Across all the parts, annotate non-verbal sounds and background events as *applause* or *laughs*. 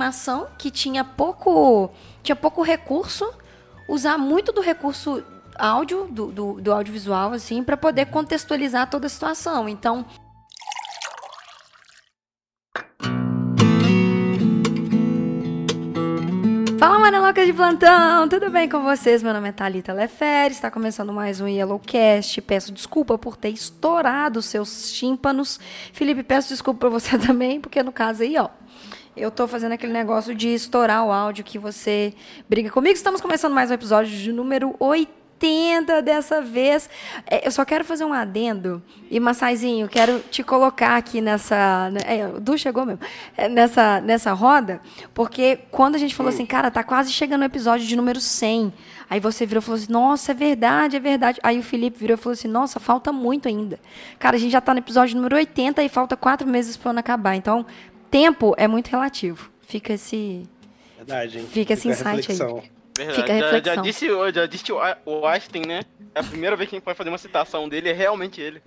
animação que tinha pouco, tinha pouco recurso, usar muito do recurso áudio, do, do, do audiovisual, assim, para poder contextualizar toda a situação. Então, Fala, Mareloca de plantão! Tudo bem com vocês? Meu nome é Thalita Lefere, está começando mais um Yellowcast. Peço desculpa por ter estourado seus tímpanos. Felipe, peço desculpa para você *laughs* também, porque no caso aí, ó, eu tô fazendo aquele negócio de estourar o áudio que você briga comigo. Estamos começando mais um episódio de número 80 80 dessa vez. É, eu só quero fazer um adendo. E, Massaizinho, quero te colocar aqui nessa. Né, é, o Du chegou mesmo. É, nessa, nessa roda, porque quando a gente falou assim, cara, tá quase chegando o episódio de número 100. Aí você virou e falou assim, nossa, é verdade, é verdade. Aí o Felipe virou e falou assim, nossa, falta muito ainda. Cara, a gente já tá no episódio número 80 e falta quatro meses pro ano acabar. Então, tempo é muito relativo. Fica esse. Verdade, hein? Fica esse insight reflexão. aí. Verdade. Fica a já, reflexão. já disse, já disse o Einstein, né? É a primeira vez que a gente pode fazer uma citação dele, é realmente ele.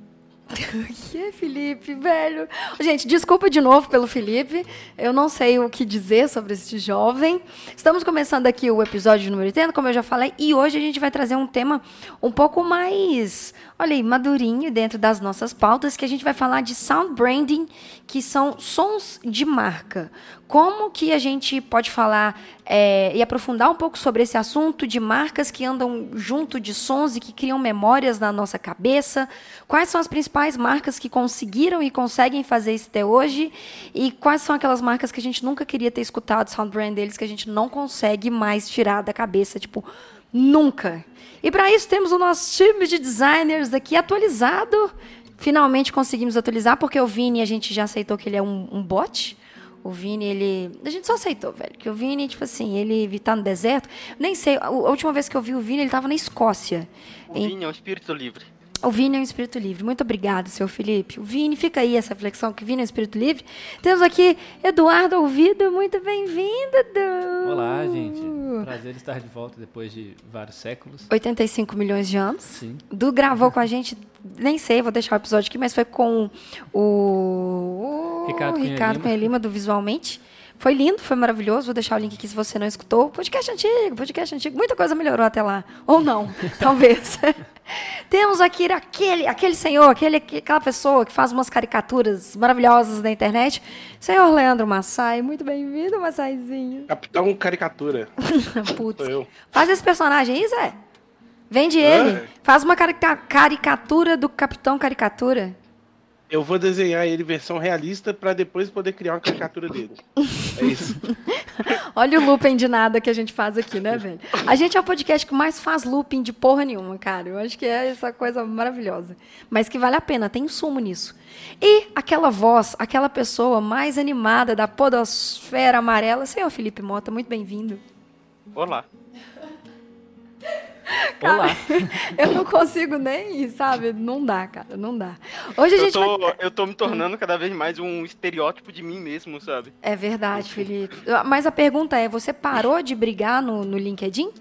*laughs* que é, Felipe, velho? Gente, desculpa de novo pelo Felipe. Eu não sei o que dizer sobre este jovem. Estamos começando aqui o episódio número 80, como eu já falei, e hoje a gente vai trazer um tema um pouco mais, olha aí, madurinho dentro das nossas pautas, que a gente vai falar de sound branding, que são sons de marca. Como que a gente pode falar é, e aprofundar um pouco sobre esse assunto de marcas que andam junto de sons e que criam memórias na nossa cabeça? Quais são as principais marcas que conseguiram e conseguem fazer isso até hoje? E quais são aquelas marcas que a gente nunca queria ter escutado, sound brand deles, que a gente não consegue mais tirar da cabeça? Tipo, nunca. E para isso temos o nosso time de designers aqui atualizado. Finalmente conseguimos atualizar, porque o Vini a gente já aceitou que ele é um, um bot. O Vini, ele. A gente só aceitou, velho. Que o Vini, tipo assim, ele tá no deserto. Nem sei, a última vez que eu vi o Vini, ele tava na Escócia. O Em- Vini é um espírito livre. O Vini é um espírito livre. Muito obrigado, seu Felipe. O Vini, fica aí essa reflexão que o Vini é um espírito livre. Temos aqui Eduardo Ouvido. Muito bem-vindo, Edu. Olá, gente. Prazer estar de volta depois de vários séculos. 85 milhões de anos. Sim. Du gravou com a gente, nem sei, vou deixar o episódio aqui, mas foi com o, o Ricardo Cunha Ricardo Lima. Cunha Lima, do Visualmente. Foi lindo, foi maravilhoso. Vou deixar o link aqui se você não escutou. Podcast antigo, podcast antigo. Muita coisa melhorou até lá. Ou não, *laughs* talvez. *laughs* Temos aqui aquele, aquele senhor, aquele, aquela pessoa que faz umas caricaturas maravilhosas na internet. Senhor Leandro Massai. Muito bem-vindo, Massaizinho. Capitão Caricatura. *laughs* Putz. Faz esse personagem aí, Zé. Vende ele. Ah. Faz uma carica- caricatura do Capitão Caricatura. Eu vou desenhar ele versão realista pra depois poder criar uma caricatura dele. É isso. *laughs* Olha o looping de nada que a gente faz aqui, né, velho? A gente é o podcast que mais faz looping de porra nenhuma, cara. Eu acho que é essa coisa maravilhosa. Mas que vale a pena, tem sumo nisso. E aquela voz, aquela pessoa mais animada da podosfera amarela, senhor Felipe Mota, muito bem-vindo. Olá. *laughs* Olá. *laughs* Eu não consigo nem, sabe? Não dá, cara, não dá. Hoje a Eu gente vai... tô, eu tô me tornando cada vez mais um estereótipo de mim mesmo, sabe? É verdade, Felipe. Mas a pergunta é: você parou de brigar no, no LinkedIn?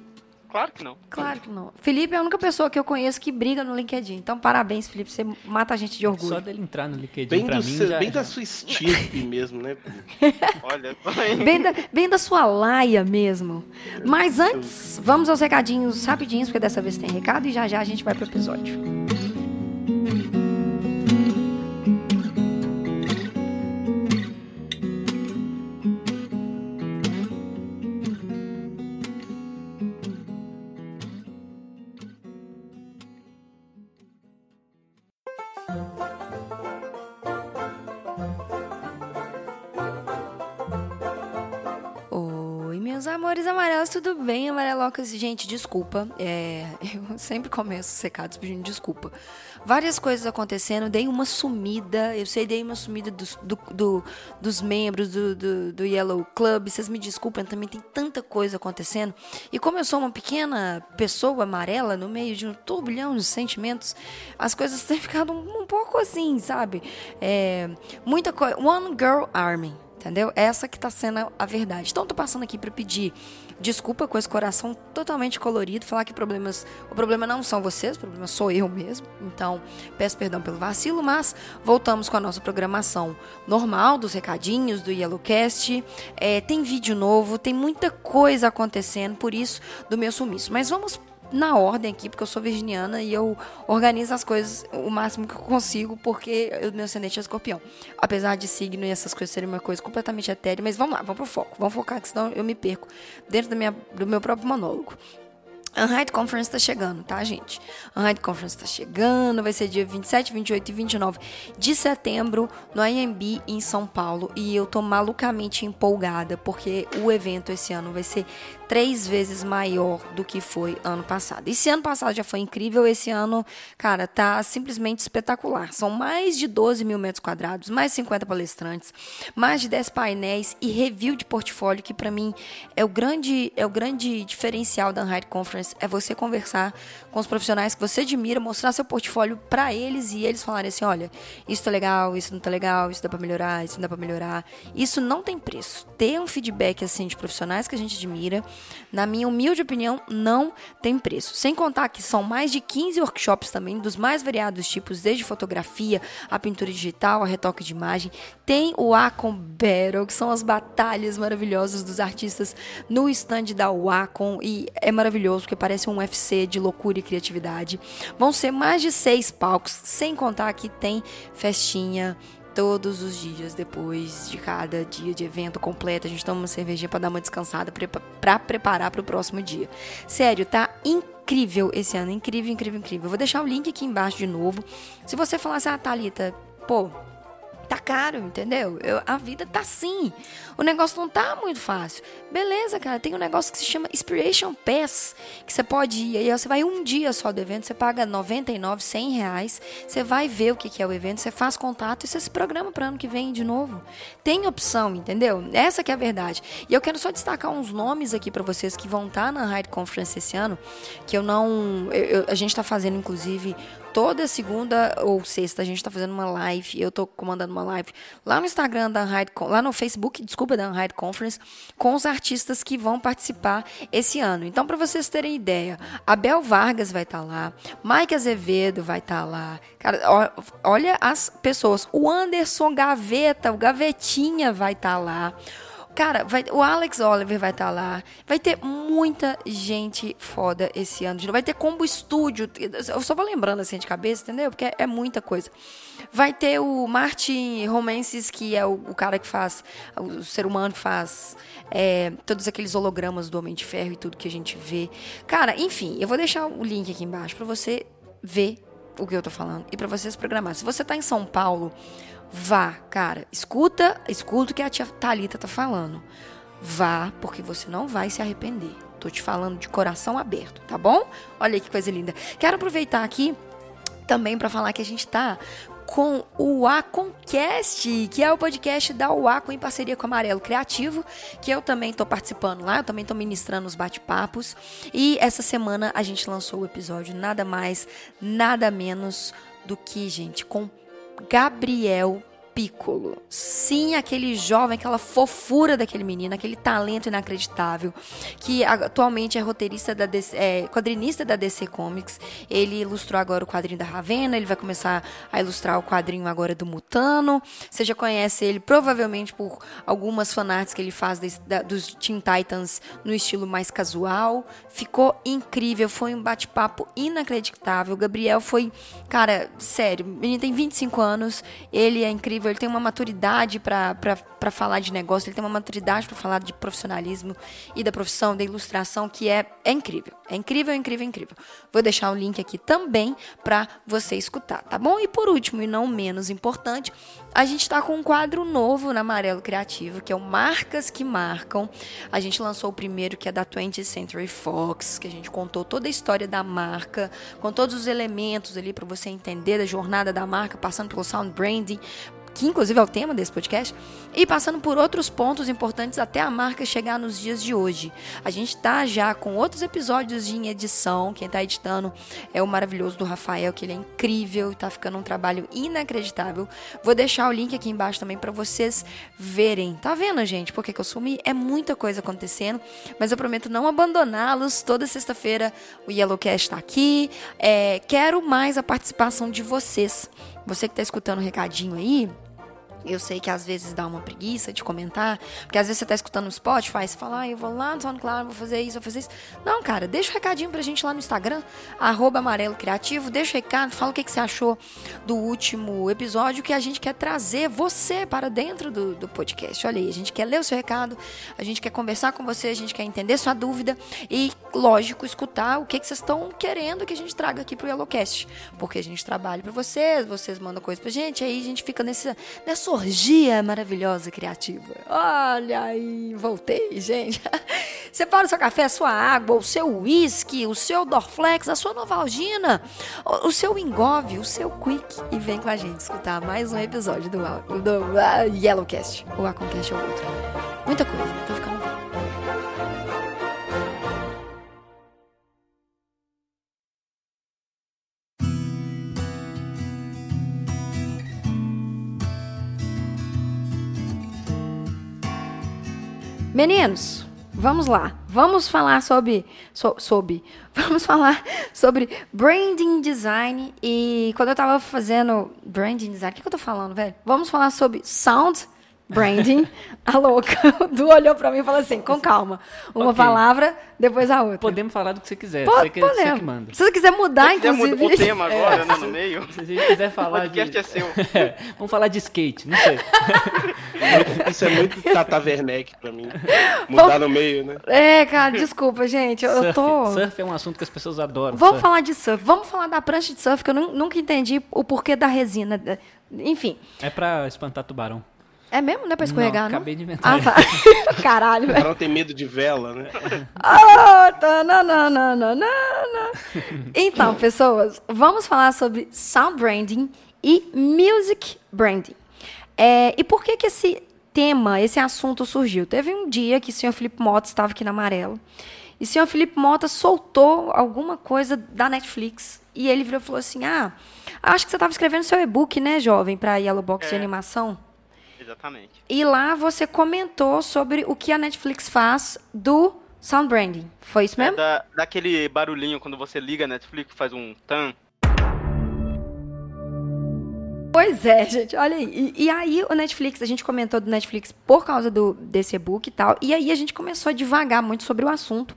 Claro que não. Claro que não. Felipe é a única pessoa que eu conheço que briga no LinkedIn. Então, parabéns, Felipe. Você mata a gente de Só orgulho. dele entrar no LinkedIn Bem, pra mim seu- já... bem da já- sua estirpe *laughs* mesmo, né? Olha, *laughs* Bem da, bem da sua laia mesmo. Mas antes, vamos aos recadinhos rapidinhos, porque dessa vez tem recado e já já a gente vai pro episódio. Amores amarelos, tudo bem, amarelocas? Gente, desculpa, é, *laughs* eu sempre começo os recados pedindo desculpa. Várias coisas acontecendo, dei uma sumida, eu sei, dei uma sumida dos, do- do- dos membros do, do, do Yellow Club, vocês me desculpem, também tem tanta coisa acontecendo. E como eu sou uma pequena pessoa amarela no meio de um turbilhão de sentimentos, as coisas *laughs* têm ficado um, um pouco assim, sabe? É, muita coisa. One Girl Army Entendeu? Essa que tá sendo a verdade. Então, tô passando aqui para pedir desculpa com esse coração totalmente colorido, falar que problemas, o problema não são vocês, o problema sou eu mesmo. Então, peço perdão pelo vacilo, mas voltamos com a nossa programação normal dos recadinhos do Yellowcast. É, tem vídeo novo, tem muita coisa acontecendo, por isso do meu sumiço. Mas vamos na ordem aqui, porque eu sou virginiana e eu organizo as coisas o máximo que eu consigo, porque o meu ascendente é escorpião. Apesar de signo e essas coisas serem uma coisa completamente etérea, mas vamos lá, vamos pro foco. Vamos focar, que senão eu me perco dentro da minha, do meu próprio monólogo. Unhide Conference tá chegando, tá, gente? Unhide Conference tá chegando, vai ser dia 27, 28 e 29 de setembro no IMB em São Paulo. E eu tô malucamente empolgada, porque o evento esse ano vai ser três vezes maior do que foi ano passado. Esse ano passado já foi incrível, esse ano, cara, tá simplesmente espetacular. São mais de 12 mil metros quadrados, mais 50 palestrantes, mais de 10 painéis e review de portfólio, que para mim é o grande, é o grande diferencial da Unhide Conference, é você conversar com os profissionais que você admira, mostrar seu portfólio para eles e eles falarem assim, olha, isso tá legal, isso não tá legal, isso dá para melhorar, isso não dá para melhorar. Isso não tem preço. Ter um feedback assim de profissionais que a gente admira na minha humilde opinião, não tem preço. Sem contar que são mais de 15 workshops também, dos mais variados tipos, desde fotografia, a pintura digital, a retoque de imagem. Tem o Acom Battle, que são as batalhas maravilhosas dos artistas no stand da Wacom. E é maravilhoso, porque parece um UFC de loucura e criatividade. Vão ser mais de seis palcos, sem contar que tem festinha todos os dias depois de cada dia de evento completo. A gente toma uma cervejinha para dar uma descansada para preparar para o próximo dia. Sério, tá incrível esse ano, incrível, incrível, incrível. Vou deixar o link aqui embaixo de novo. Se você falar assim, ah, Thalita, pô, caro, entendeu? Eu, a vida tá assim. O negócio não tá muito fácil. Beleza, cara, tem um negócio que se chama Inspiration Pass, que você pode ir, aí você vai um dia só do evento, você paga 99, 100 reais, você vai ver o que é o evento, você faz contato e você se programa para ano que vem de novo. Tem opção, entendeu? Essa que é a verdade. E eu quero só destacar uns nomes aqui para vocês que vão estar tá na Hyde Conference esse ano, que eu não... Eu, eu, a gente tá fazendo, inclusive, toda segunda ou sexta a gente está fazendo uma live, eu estou comandando uma live lá no Instagram da Unhide, lá no Facebook, desculpa, da Unhide Conference, com os artistas que vão participar esse ano. Então, para vocês terem ideia, Abel Vargas vai estar tá lá, Mike Azevedo vai estar tá lá. Cara, olha as pessoas, o Anderson Gaveta, o Gavetinha vai estar tá lá. Cara, vai, o Alex Oliver vai estar tá lá. Vai ter muita gente foda esse ano. Vai ter Combo Studio. Eu só vou lembrando assim de cabeça, entendeu? Porque é, é muita coisa. Vai ter o Martin Romances, que é o, o cara que faz, o ser humano que faz é, todos aqueles hologramas do Homem de Ferro e tudo que a gente vê. Cara, enfim, eu vou deixar o link aqui embaixo para você ver o que eu tô falando e para vocês programar. Se você tá em São Paulo, Vá, cara, escuta, escuta o que a tia Thalita tá falando. Vá, porque você não vai se arrepender. Tô te falando de coração aberto, tá bom? Olha que coisa linda. Quero aproveitar aqui também para falar que a gente tá com o Aconcast, que é o podcast da UACO em parceria com o Amarelo Criativo, que eu também estou participando lá, eu também estou ministrando os bate-papos. E essa semana a gente lançou o episódio nada mais, nada menos do que, gente, com Gabriel Piccolo. Sim, aquele jovem, aquela fofura daquele menino, aquele talento inacreditável, que atualmente é roteirista da DC, é, quadrinista da DC Comics. Ele ilustrou agora o quadrinho da Ravena, ele vai começar a ilustrar o quadrinho agora do Mutano. Você já conhece ele provavelmente por algumas fanarts que ele faz da, dos Teen Titans no estilo mais casual. Ficou incrível, foi um bate-papo inacreditável. O Gabriel foi, cara, sério, menino tem 25 anos, ele é incrível ele tem uma maturidade para falar de negócio, ele tem uma maturidade para falar de profissionalismo e da profissão, da ilustração, que é, é incrível. É incrível, incrível, incrível. Vou deixar o link aqui também para você escutar, tá bom? E por último, e não menos importante, a gente está com um quadro novo na Amarelo Criativo, que é o Marcas que Marcam. A gente lançou o primeiro, que é da 20th Century Fox, que a gente contou toda a história da marca, com todos os elementos ali para você entender da jornada da marca, passando pelo sound branding, que inclusive é o tema desse podcast, e passando por outros pontos importantes até a marca chegar nos dias de hoje. A gente tá já com outros episódios em edição, quem tá editando é o maravilhoso do Rafael, que ele é incrível, tá ficando um trabalho inacreditável. Vou deixar o link aqui embaixo também para vocês verem. Tá vendo, gente? Porque que eu sumi? É muita coisa acontecendo, mas eu prometo não abandoná-los. Toda sexta-feira o Yellowcast tá aqui. É, quero mais a participação de vocês. Você que tá escutando o recadinho aí, eu sei que às vezes dá uma preguiça de comentar, porque às vezes você tá escutando no Spotify, você fala, ah, eu vou lá no SoundCloud, vou fazer isso, vou fazer isso. Não, cara, deixa o um recadinho pra gente lá no Instagram, arroba amarelo criativo, deixa o recado, fala o que, que você achou do último episódio, que a gente quer trazer você para dentro do, do podcast. Olha aí, a gente quer ler o seu recado, a gente quer conversar com você, a gente quer entender sua dúvida e, lógico, escutar o que, que vocês estão querendo que a gente traga aqui pro Yellowcast. Porque a gente trabalha para vocês, vocês mandam coisa pra gente, aí a gente fica nesse, nessa orgia maravilhosa criativa. Olha aí, voltei, gente. *laughs* Separa o seu café, a sua água, o seu whisky, o seu Dorflex, a sua Novalgina, o, seu Engove, o seu Quick e vem com a gente escutar mais um episódio do, do uh, Yellowcast, ou Aconcast ou outro. Muita coisa, tô ficando Meninos, vamos lá. Vamos falar sobre, so, sobre. *laughs* Vamos falar sobre branding design. E quando eu tava fazendo branding design, o que, que eu tô falando, velho? Vamos falar sobre sound branding. *laughs* a louca. *laughs* O Du olhou pra mim e falou assim, com calma. Uma Ok. palavra, depois a outra. Podemos falar do que você quiser. Po- você, que, você podemos. que manda. Se você quiser mudar, Se quiser inclusive. mudar o tema *laughs* agora, né, no meio, Se gente quiser o falar de... podcast é seu. Vamos falar de skate, não sei. Isso é muito Tata Werneck pra mim. Mudar no meio, né? É, cara, desculpa, gente. Eu, eu surf, tô. surf é um assunto que as pessoas adoram. Vamos surf. falar de surf. Vamos falar da prancha de surf, que eu nu- nunca entendi o porquê da resina. Enfim. É pra espantar tubarão. É mesmo? Não é pra escorregar, Não, não? acabei de inventar. Ah, tá. *laughs* Caralho, O velho. cara tem medo de vela, né? Ah, tá, não, não, não, não, não. Então, pessoas, vamos falar sobre sound branding e music branding. É, e por que que esse tema, esse assunto surgiu? Teve um dia que o senhor Felipe Mota estava aqui na Amarelo e o senhor Felipe Mota soltou alguma coisa da Netflix e ele virou e falou assim, ah, acho que você estava escrevendo seu e-book, né, jovem, para Yellow Box de É. animação. Exatamente. E lá você comentou sobre o que a Netflix faz do sound branding. Foi isso É mesmo? da, daquele barulhinho quando você liga a Netflix, faz um tan. Pois é, gente, olha aí. E, e aí o Netflix, a gente comentou do Netflix por causa do, desse e-book e tal. E aí a gente começou a divagar muito sobre o assunto.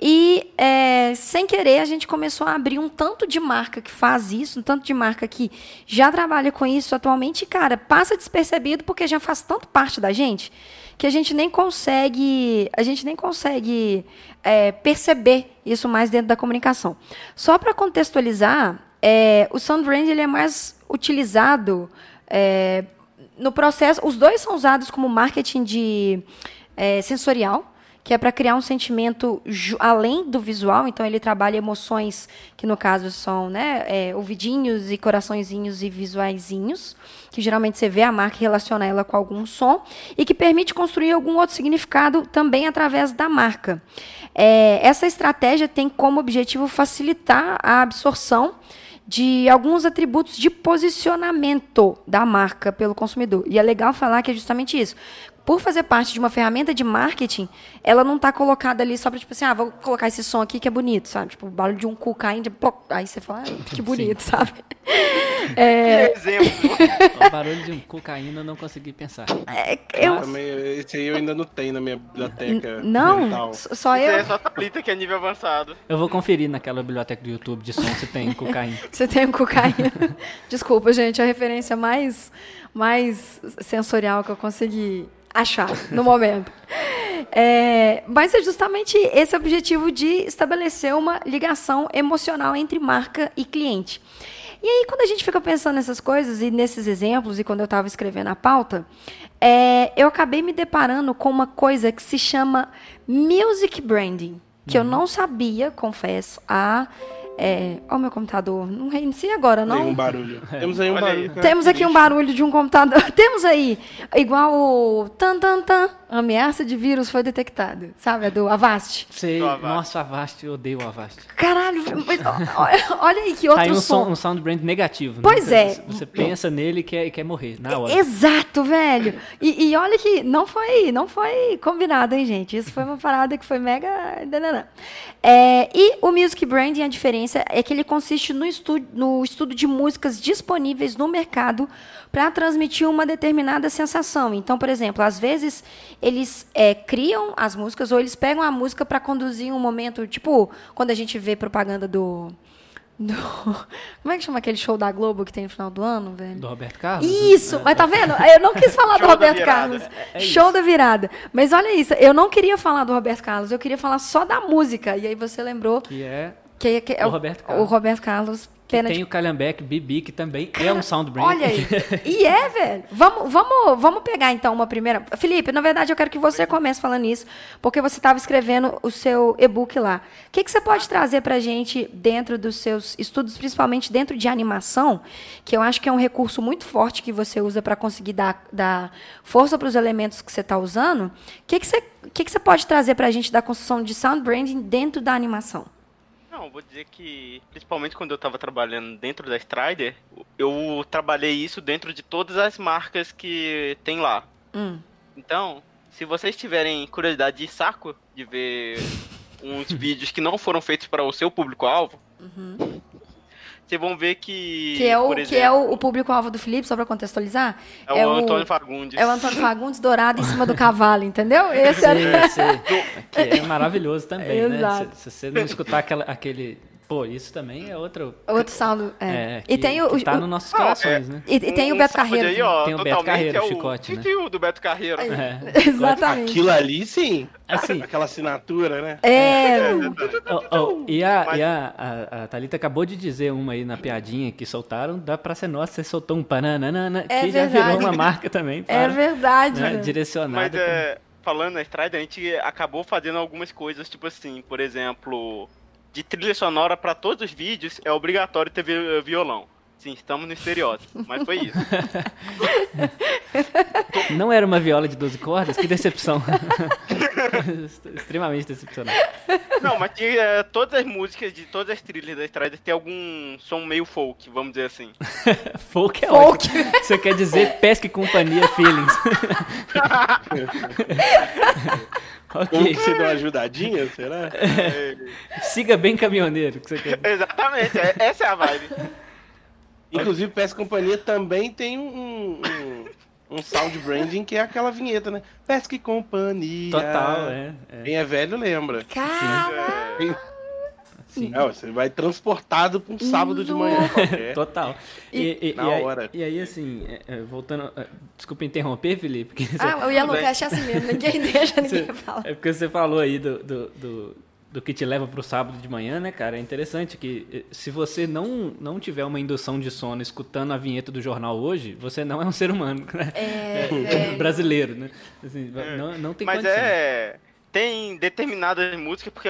E é, sem querer a gente começou a abrir um tanto de marca que faz isso, um tanto de marca que já trabalha com isso atualmente. E, cara, passa despercebido porque já faz tanto parte da gente que a gente nem consegue, a gente nem consegue é, perceber isso mais dentro da comunicação. Só para contextualizar, é, o sound brand ele é mais utilizado é, no processo. Os dois são usados como marketing de é, sensorial, que é para criar um sentimento além do visual. Então ele trabalha emoções que no caso são, né, é, ouvidinhos e coraçõezinhos e visuaizinhos, que geralmente você vê a marca e relaciona ela com algum som e que permite construir algum outro significado também através da marca. É, essa estratégia tem como objetivo facilitar a absorção de alguns atributos de posicionamento da marca pelo consumidor. E é legal falar que é justamente isso. Por fazer parte de uma ferramenta de marketing, ela não está colocada ali só para, tipo assim, ah, vou colocar esse som aqui que é bonito, sabe? Tipo, o barulho de um cu caindo, ploc, aí você fala, ah, que bonito, sabe? *laughs* É, Que exemplo. O barulho de um cocaína eu não consegui pensar. é, eu, Também, esse aí eu ainda não tenho na minha biblioteca. não, mental. só Isso aí é eu. só Thalita que é nível avançado. Eu vou conferir naquela biblioteca do YouTube de som se tem cocaína. *laughs* Você tem um cocaína. Desculpa, gente, é a referência mais, mais sensorial que eu consegui achar no momento. É, mas é justamente esse objetivo de estabelecer uma ligação emocional entre marca e cliente. E aí, quando a gente fica pensando nessas coisas e nesses exemplos, e quando eu estava escrevendo a pauta, é, eu acabei me deparando com uma coisa que se chama music branding, que eu não sabia, confesso, há É, ó, o meu computador. Não reinicia agora, Tem um não? barulho. Temos aí um Olha aí. barulho. Temos aqui um barulho de um computador. *laughs* Temos aí, igual o tan tan tan, ameaça de vírus foi detectada. Sabe, é do Avast. Sei, Do Avast. nossa, Avast, eu odeio o Avast. Caralho, *laughs* olha aí que Tá outro aí um, som. um sound brand negativo. né? Pois Você- é. Você, pensa nele e quer, e quer morrer na hora. Exato, velho. E, e olha que não foi, não foi combinado, hein, gente? Isso foi uma parada que foi mega. É, e o Music Branding, a diferença é que ele consiste no estudo, no estudo de músicas disponíveis no mercado para transmitir uma determinada sensação. Então, por exemplo, às vezes eles é, criam as músicas ou eles pegam a música para conduzir um momento, tipo quando a gente vê propaganda do. do- *laughs* como é que chama aquele show da Globo que tem no final do ano, velho? Do Roberto Carlos? Isso, É, mas tá vendo? Eu não quis falar do Roberto virada. Carlos. É- é Show isso. da virada. Mas olha isso, eu não queria falar do Roberto Carlos, eu queria falar só da música. E aí você lembrou Que é. Que, que é O Roberto o Carlos. Roberto Carlos. Que tem de... o Calhambeck Bibi, que também é um sound brand. Olha aí. *laughs* E é, velho. Vamos, vamos, vamos pegar então uma primeira. Felipe, na verdade eu quero que você comece falando isso, porque você estava escrevendo o seu e-book lá. O que, que você pode trazer pra gente dentro dos seus estudos, principalmente dentro de animação, que eu acho que é um recurso muito forte que você usa para conseguir dar, dar força para os elementos que você está usando. O que, que, você, o que, que você pode trazer pra gente da construção de sound branding dentro da animação? Não, vou dizer que, principalmente quando eu tava trabalhando dentro da Strider, eu trabalhei isso dentro de todas as marcas que tem lá. Hum. Então, se vocês tiverem curiosidade de saco de ver uns *laughs* vídeos que não foram feitos para o seu público-alvo, vocês vão ver que. Que é o, por que exemplo, é o, o público-alvo do Felipe, só para contextualizar? é o Antônio Fagundes. É o Antônio Fagundes dourado em cima do cavalo, entendeu? *laughs* Esse era... Sei, sei. Que é maravilhoso também, né? Exato. Se, se você não escutar aquela, aquele. Pô, isso também é outro. Outro sound. É. É, e que- tem o. que tá o- nos nossos corações, né? e, e tem o Um Beto Carreiro. Aí, ó, Tem o Beto Carreiro, é o chicote, né? do Beto Carreiro. É. *laughs* Exatamente. Aquilo ali, sim. Assim, Aquela assinatura, né? É. Ó, ó, e a, Mas- e a, a, a Thalita acabou de dizer uma aí na piadinha que soltaram, dá pra ser nossa, você soltou um pananana, É que já verdade. virou uma marca também. É para, verdade. né, direcionada. Mas é, falando na Strider, a gente acabou fazendo algumas coisas, tipo assim, por exemplo, de trilha sonora pra todos os vídeos é obrigatório ter vi- violão. Sim, estamos no estereótipo, mas foi isso. *laughs* Não era uma viola de 12 cordas? Que decepção. *laughs* Extremamente decepcionante. Não, mas tinha, é, todas as músicas de todas as trilhas da Strider tem algum som meio folk, vamos dizer assim. *laughs* Folk é Folk. ótimo. Você quer dizer pesca e companhia feelings. Como ok. você deu uma ajudadinha, será? *laughs* Siga bem caminhoneiro. Que você quer... Exatamente, é- essa é a vibe. *laughs* Inclusive, PS Companhia também tem um, um, um sound branding que é aquela vinheta, né? Pesca e Companhia. Total, é. é. Quem é velho lembra. Cara. Sim. É, você vai transportado pra um sábado de manhã qualquer. *laughs* Total. E, e- Na e aí, hora. e aí, assim, é, é, voltando. é, Desculpa interromper, Felipe. Porque você, Ah, o Yellow Cast é assim mesmo. Ninguém *laughs* deixa, ninguém fala. é porque você falou aí do, do, do, do que te leva pro sábado de manhã, né, cara? É interessante que eh, se você não, não tiver uma indução de sono escutando a vinheta do jornal hoje, você não é um ser humano, né? É, *laughs* É, brasileiro, né? Assim, não, não tem Mas condição. é. Tem determinadas músicas, porque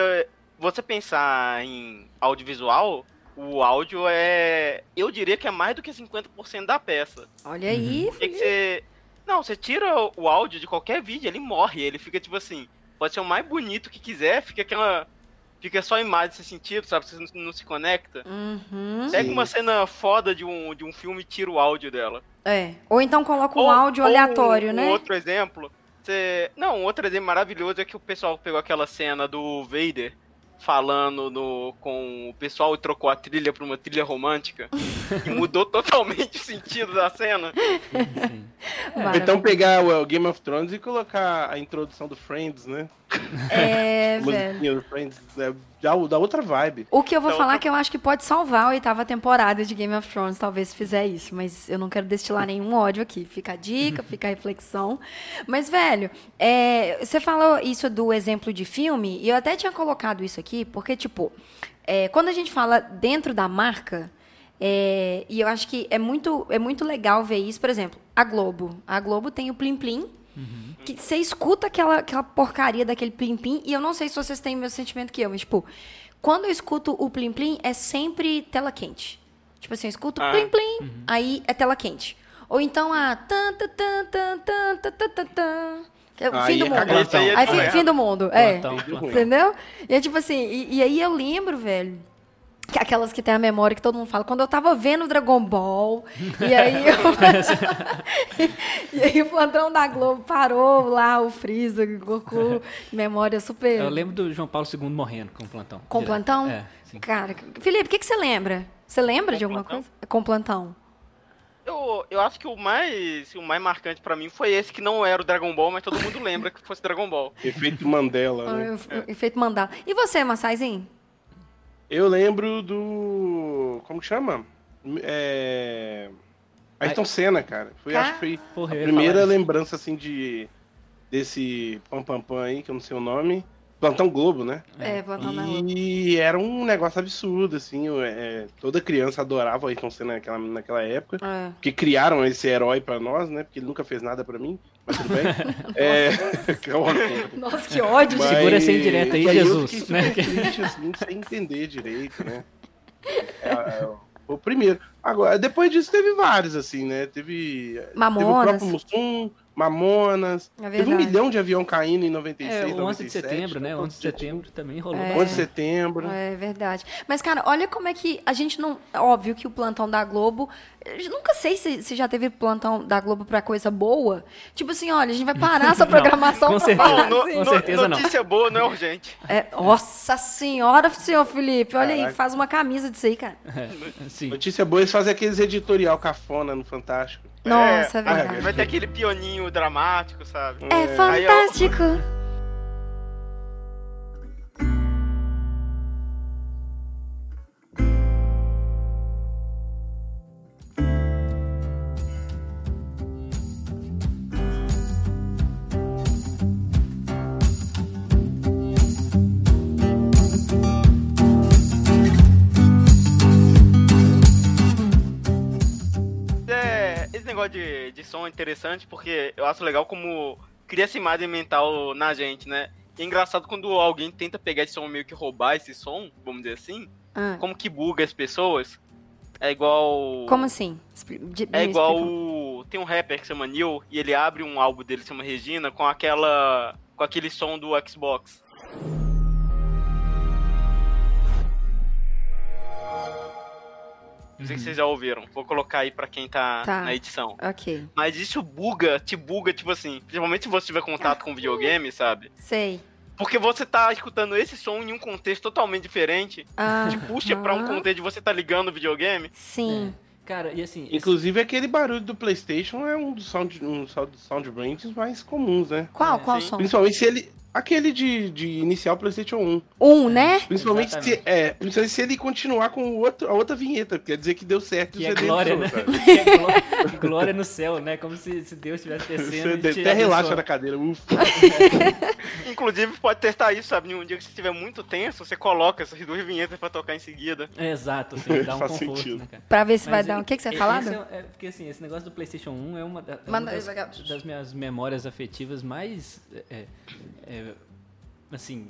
você pensar em audiovisual, o áudio é. Eu diria que é mais do que 50% da peça. Olha aí, Tem que ser. Não, você tira o áudio de qualquer vídeo, ele morre. Ele fica tipo assim. Pode ser o mais bonito que quiser, fica aquela. Fica só a imagem sem sentido, sabe? Você não, não se conecta. Uhum. Pega Sim. uma cena foda de um, de um filme e tira o áudio dela. É. Ou então coloca um Ou- áudio ou aleatório, um, né? Um outro exemplo. Você... Não, um outro exemplo maravilhoso é que o pessoal pegou aquela cena do Vader falando no, com o pessoal e trocou a trilha pra uma trilha romântica. e *laughs* mudou totalmente o sentido da cena. Sim. Ou Então pegar o, o Game of Thrones e colocar a introdução do Friends, né? É, *laughs* velho. musiquinha do Friends, é, da outra vibe. O que eu vou falar tá- é que eu acho que pode salvar a oitava temporada de Game of Thrones, talvez se fizer isso, mas eu não quero destilar nenhum ódio aqui. Fica a dica, *laughs* fica a reflexão. Mas, velho, é, você falou isso do exemplo de filme, e eu até tinha colocado isso aqui, porque, tipo, é, quando a gente fala dentro da marca, é, e eu acho que é muito, é muito legal ver isso, por exemplo, a Globo. A Globo tem o Plim Plim, Uhum. Que você escuta aquela, aquela porcaria daquele plim-plim, e eu não sei se vocês têm o mesmo sentimento que eu, mas, tipo, quando eu escuto o plim-plim, é sempre tela quente. Tipo assim, eu escuto ah, plim-plim, uhum. aí é tela quente. Ou então a... Tan, tan, tan, tan, tan, tan, tan, tan. É fim do mundo. Aí, aí, é aí fim, fim, do mundo, é. Plantão. Entendeu? E é tipo assim, e, e, aí eu lembro, velho, que é aquelas que tem a memória que todo mundo fala. Quando eu tava vendo Dragon Ball, e aí eu... *laughs* *laughs* e aí o plantão da Globo parou lá, o Freeza, o Goku, *laughs* memória super. Eu lembro do João Paulo II morrendo com o plantão. Com Direto. plantão? É, sim. Cara, Felipe, o que, que você lembra? Você lembra Com de alguma plantão? coisa? Com plantão. Eu, eu acho que o mais, o mais marcante pra mim foi esse que não era o Dragon Ball, mas todo mundo lembra que fosse Dragon Ball. Efeito Mandela, né? Ah, Efeito mandar. E você, Massaizinho? Eu lembro do. Como que chama? É. Ayrton Senna, cara. Foi, acho que foi Porra, a primeira lembrança, assim, de. Desse Pam Pam Pam aí, que eu não sei o nome. Plantão Globo, né? É, plantão da Globo. E era um negócio absurdo, assim. é, toda criança adorava o Ayrton Senna naquela, naquela época. É. Porque criaram esse herói pra nós, né? Porque ele nunca fez nada pra mim, mas tudo bem. *laughs* é. *laughs* Nossa, que ódio, Mas-. Segura essa indireta aí, eu Jesus, né? triste, assim, sem entender direito, né? É, é, o primeiro. Agora, depois disso teve vários, assim, né? Teve, teve o Mamonas. próprio Mussum, Mamonas. É teve um milhão de avião caindo em 96, É, o 11 de 97, setembro, né? né? 11 de setembro também rolou. É. 11 de setembro. É verdade. Mas, cara, olha como é que a gente não. Óbvio que o plantão da Globo. Eu nunca sei se, se já teve plantão da Globo pra coisa boa. Tipo assim, olha, a gente vai parar essa *laughs* Não, programação com pra certeza. falar no- assim. com no- certeza não. notícia boa não é urgente. É, nossa senhora, senhor Felipe. Olha aí, Caraca. faz uma camisa disso aí, cara. *laughs* Sim. Notícia boa, eles fazem aqueles editorial cafona no Fantástico. Nossa, é, ah, verdade. Vai ter aquele pioninho dramático, sabe? É Aí, ó, fantástico. É, esse negócio de, de som é interessante porque eu acho legal como cria essa imagem mental na gente, né? E é engraçado quando alguém tenta pegar esse som meio que roubar esse som, vamos dizer assim, Ah, como que buga as pessoas. É igual. como assim? De- É igual o... Tem um rapper que se chama Neil e ele abre um álbum dele que se chama Regina com aquela. com aquele som do Xbox. Não sei se vocês já ouviram. Vou colocar aí pra quem tá, Tá. na edição. Ok, Mas isso buga, te buga, tipo assim. Principalmente se você tiver contato com videogame, *laughs* sabe? sei. Porque você tá escutando esse som em um contexto totalmente diferente. Ah, Te puxa pra um contexto de você tá ligando o videogame. Sim. Cara, e assim. esse- Inclusive, aquele barulho do PlayStation é um dos sound, um sound, sound brands mais comuns, né? Qual, É, qual sim. som? Principalmente se ele. Aquele de, de iniciar o PlayStation 1. Um, né? Principalmente se, é, principalmente se ele continuar com o outro, a outra vinheta, quer dizer que deu certo Que e é o CD glória, né? *laughs* Que é glória, glória no céu, né? Como se, se Deus estivesse *laughs* descendo. Te até relaxa na cadeira. Ufa. *laughs* Inclusive, pode testar isso, sabe? Em um dia que você estiver muito tenso, você coloca essas duas vinhetas pra tocar em seguida. É, exato, assim, dá um Faz conforto, sentido. né, cara? Pra ver se vai Mas dar. e- O que, que você ia falar? É, é porque assim, esse negócio do PlayStation 1 é uma, da- é uma das, vai- das minhas memórias afetivas mais. É, é, assim,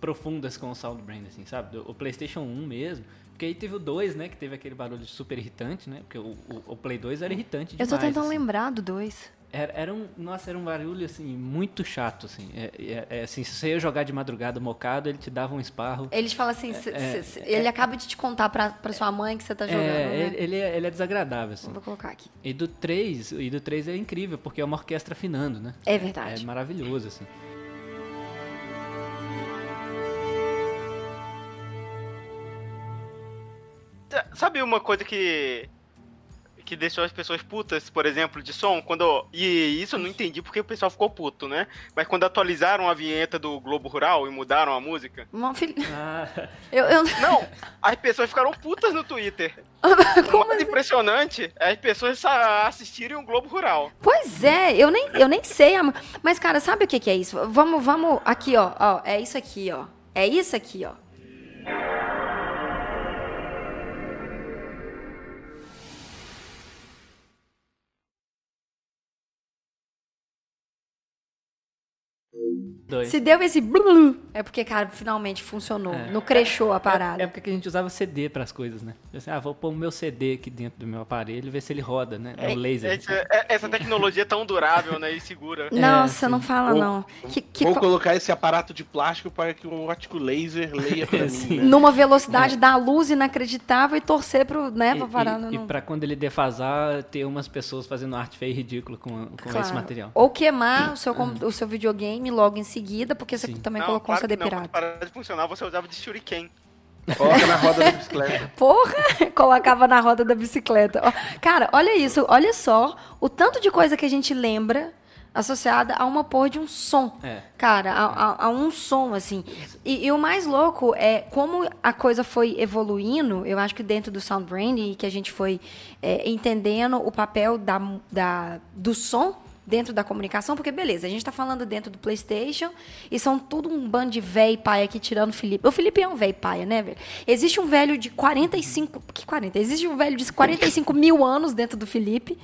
profundas com o Soundbrand, assim, sabe? O PlayStation 1 mesmo. Porque aí teve o 2, né? Que teve aquele barulho super irritante, né? Porque o, o, o Play 2 era irritante Eu demais. tô tentando assim. lembrar do dois. Era, era um, nossa, era um barulho assim muito chato, assim. É, é- é, assim, se você ia jogar de madrugada mocado, ele te dava um esparro. Ele te fala assim, É, cê- cê- ele acaba de te contar pra, pra sua mãe que você tá jogando, É, né? ele, ele é, ele é desagradável, assim. Vou colocar aqui. E do 3, e do 3 é incrível, porque é uma orquestra afinando, né? É É verdade. maravilhoso, assim. Sabe uma coisa que. que deixou as pessoas putas, por exemplo, de som? Quando. E isso eu não entendi porque o pessoal ficou puto, né? Mas quando atualizaram a vinheta do Globo Rural e mudaram a música. Uma *laughs* Ah, Eu, eu... Não! as pessoas ficaram putas no Twitter. *laughs* Como o mais impressionante é as pessoas assistirem o Globo Rural. Pois é, eu nem, eu nem sei. Mas, cara, sabe o que, que é isso? Vamos, vamos. Aqui, ó, ó. É isso aqui, ó. É isso aqui, ó. Dois. Se deu esse blu, é porque, cara, finalmente funcionou. É. Não crechou a É parada. época que a gente usava CD para as coisas, né? Assim, ah, vou pôr o meu CD aqui dentro do meu aparelho e ver se ele roda, né? É, um laser. Essa, é- essa tecnologia é tão durável, né? E segura. *laughs* Nossa, sim. não fala, Vou- não. Que, que Vou co- colocar esse aparato de plástico para que um ótico laser leia pra *laughs* mim. Né? numa velocidade da luz inacreditável e torcer pro, né, pra E, parada e, e não... pra quando ele defasar, ter umas pessoas fazendo arte feia e ridícula com, com Claro. esse material. Ou queimar o seu, o seu videogame logo em seguida, porque você Sim. também Não, colocou claro um CD não. pirata. Quando parar de funcionar, você usava de shuriken. Coloca na roda da bicicleta. *laughs* Porra, colocava na roda da bicicleta. Cara, olha isso, olha só o tanto de coisa que a gente lembra associada a uma porra de um som. É. Cara, a, a- a um som, assim. E, e o mais louco é como a coisa foi evoluindo, eu acho que dentro do sound branding, que a gente foi é, entendendo o papel da, da, do som dentro da comunicação, porque beleza, a gente tá falando dentro do PlayStation e são tudo um bando de véi paia aqui tirando o Felipe. O Felipe é um véi paia, né, velho? Existe um velho de 45. Que 40? Existe um velho de 45 mil anos dentro do Felipe.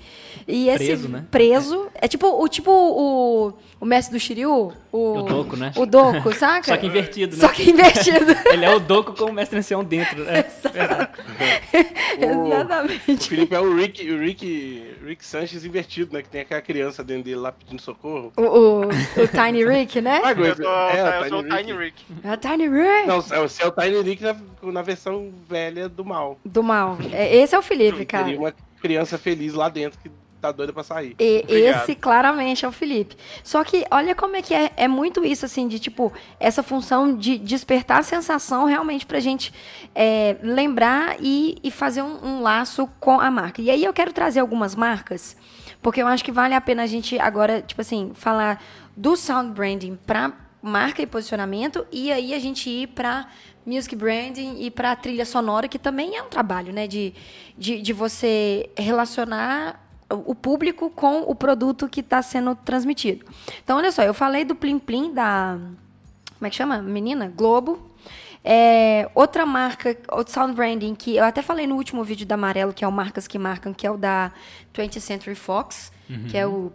E esse Preso, né? preso. É tipo o tipo o, o mestre do Shiryu. O, O Doku, né? O Doku, *laughs* saca? Só que invertido, né? Só que invertido. *laughs* Ele é o Doku com o mestre ancião dentro. né? *laughs* O Exatamente. Felipe é o Rick, o Rick, Rick Sanchez invertido, né? Que tem aquela criança dentro dele lá pedindo socorro. O, o, o Tiny Rick, né? Ah, Eu sou, é, eu sou o Tiny Rick. É o Tiny Rick. Não, você é o Tiny Rick na, na versão velha do mal. Do mal. É, esse é o Felipe, cara. Teria uma criança feliz lá dentro que tá doida pra sair. E esse claramente é o Felipe. Só que olha como é que é, é muito isso, assim, de tipo, essa função de despertar a sensação realmente pra gente é, lembrar e, e fazer um, um laço com a marca. E aí eu quero trazer algumas marcas, porque eu acho que vale a pena a gente agora, tipo assim, falar do sound branding pra marca e posicionamento, e aí a gente ir pra music branding e pra trilha sonora, que também é um trabalho, né? De, de, de você relacionar o público com o produto que está sendo transmitido. Então, olha só, eu falei do Plim Plim da. Como é que chama? Menina? Globo. É, outra marca, outro sound branding, que eu até falei no último vídeo da Amarelo, que é o Marcas que Marcam, que é o da 20th Century Fox, que é o.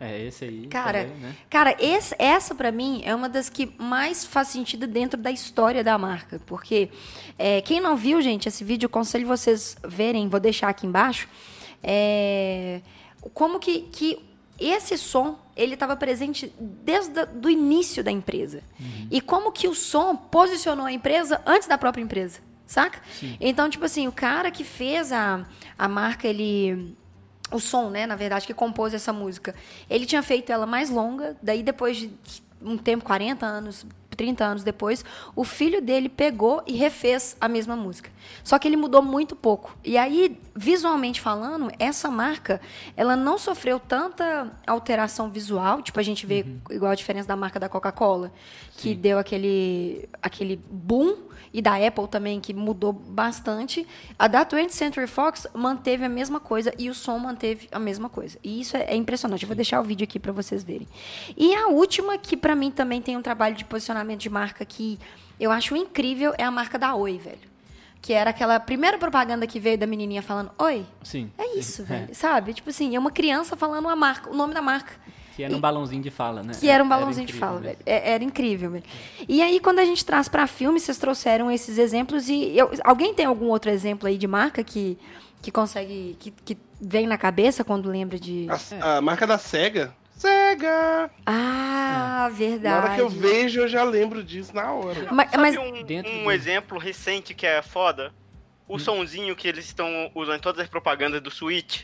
É, esse aí. Cara, também, né? cara esse- essa pra mim é uma das que mais faz sentido dentro da história da marca. Porque é, quem não viu, gente, esse vídeo, eu aconselho vocês verem, vou deixar aqui embaixo. É, como que, que esse som ele estava presente desde o início da empresa. E como que o som posicionou a empresa antes da própria empresa, saca? Então, tipo assim, o cara que fez a, a marca, ele o som, né, na verdade, que compôs essa música. Ele tinha feito ela mais longa, daí depois de um tempo, 40 anos, 30 anos depois, o filho dele pegou e refez a mesma música. Só que ele mudou muito pouco. E aí, visualmente falando, essa marca, ela não sofreu tanta alteração visual, tipo a gente vê igual a diferença da marca da Coca-Cola, que deu aquele aquele boom e da Apple também, que mudou bastante. A da 20th Century Fox manteve a mesma coisa e o som manteve a mesma coisa. E isso é, é impressionante. Eu vou deixar o vídeo aqui para vocês verem. E a última, que para mim também tem um trabalho de posicionamento de marca que eu acho incrível, é a marca da Oi, velho. Que era aquela primeira propaganda que veio da menininha falando Oi. Sim. É isso, velho. Sabe? Tipo assim, é uma criança falando a marca, o nome da marca. Que era um balãozinho de fala, né? Que era um balãozinho de incrível fala, mesmo. velho. É- Era incrível, velho. E aí, quando a gente traz pra filme, vocês trouxeram esses exemplos e eu- alguém tem algum outro exemplo aí de marca que, que consegue, que, que vem na cabeça quando lembra de... A, a marca da SEGA. SEGA! Ah, Na verdade. hora que eu vejo, eu já lembro disso na hora. Mas, Sabe mas- um, Dentro um do- exemplo recente que é foda? Hum. O sonzinho que eles estão usando em todas as propagandas do Switch.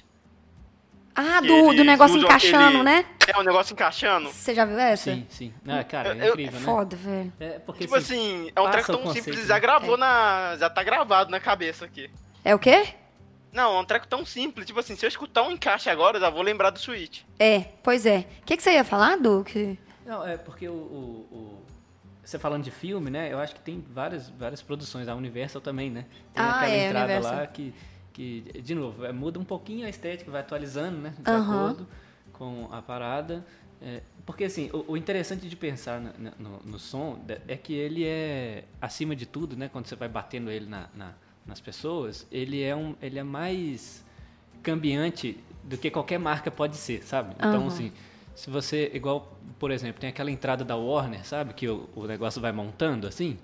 Ah, do, do negócio encaixando, aquele- né? É um negócio encaixando. Você já viu essa? Sim, sim. Ah, cara, Eu- é eu- incrível, É né? foda, velho. É porque Tipo assim, assim, é um treco tão conceito, simples, né? já gravou na. Já tá gravado na cabeça aqui. É o quê? Não, é um treco tão simples. Tipo assim, se eu escutar um encaixe agora, eu já vou lembrar do Switch. É, pois é. O que, que você ia falar, Duque? Não, é porque o, o- o- Você falando de filme, né? Eu acho que tem várias, várias produções. A Universal também, né? Tem Ah, aquela é, entrada Universal. lá que, que, de novo, é, muda um pouquinho a estética, vai atualizando, né? De Aham. acordo com a parada. É, porque, assim, o, o interessante de pensar na- no, no som da- é que ele é, acima de tudo, né? Quando você vai batendo ele na- na- nas pessoas, ele é, um, ele é mais cambiante do que qualquer marca pode ser, sabe? Então, Aham. assim, se você, igual, por exemplo, tem aquela entrada da Warner, sabe? Que o, o negócio vai montando assim.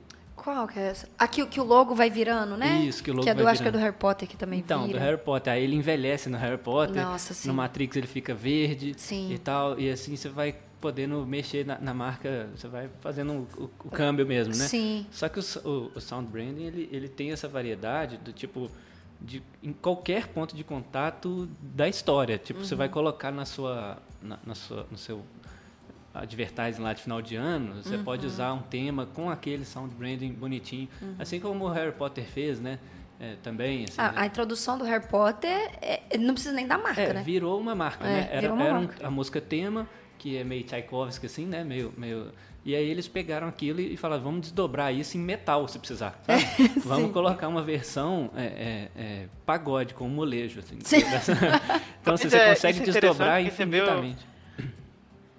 Qual que é essa? Aqui que o logo vai virando, né? Isso, que o logo Que é do, vai acho que é do virando. Harry Potter que também Então, vira. do Harry Potter. Aí ele envelhece no Harry Potter. Nossa, sim. No Matrix ele fica verde Sim. e tal. E assim você vai podendo mexer na, na marca, você vai fazendo o, o câmbio mesmo, né? Sim. Só que o, o- o sound branding, ele, ele tem essa variedade do tipo de em qualquer ponto de contato da história. Tipo, você Uhum. vai colocar na sua, na, na sua no seu advertising lá de final de ano, você Uhum. pode usar um tema com aquele sound branding bonitinho, Uhum. assim como o Harry Potter fez, né? É, também, assim, né? A, introdução do Harry Potter é- não precisa nem da marca, É, né? virou uma marca, É, né? Era, uma era um- marca. a música tema, que é meio Tchaikovsky, assim, né? Meio, meio... E aí eles pegaram aquilo e falaram, vamos desdobrar isso em metal, se precisar. *laughs* sabe? vamos colocar uma versão é, é, é, pagode, com um molejo, assim. Sim. *laughs* então, assim, você é- consegue é desdobrar infinitamente.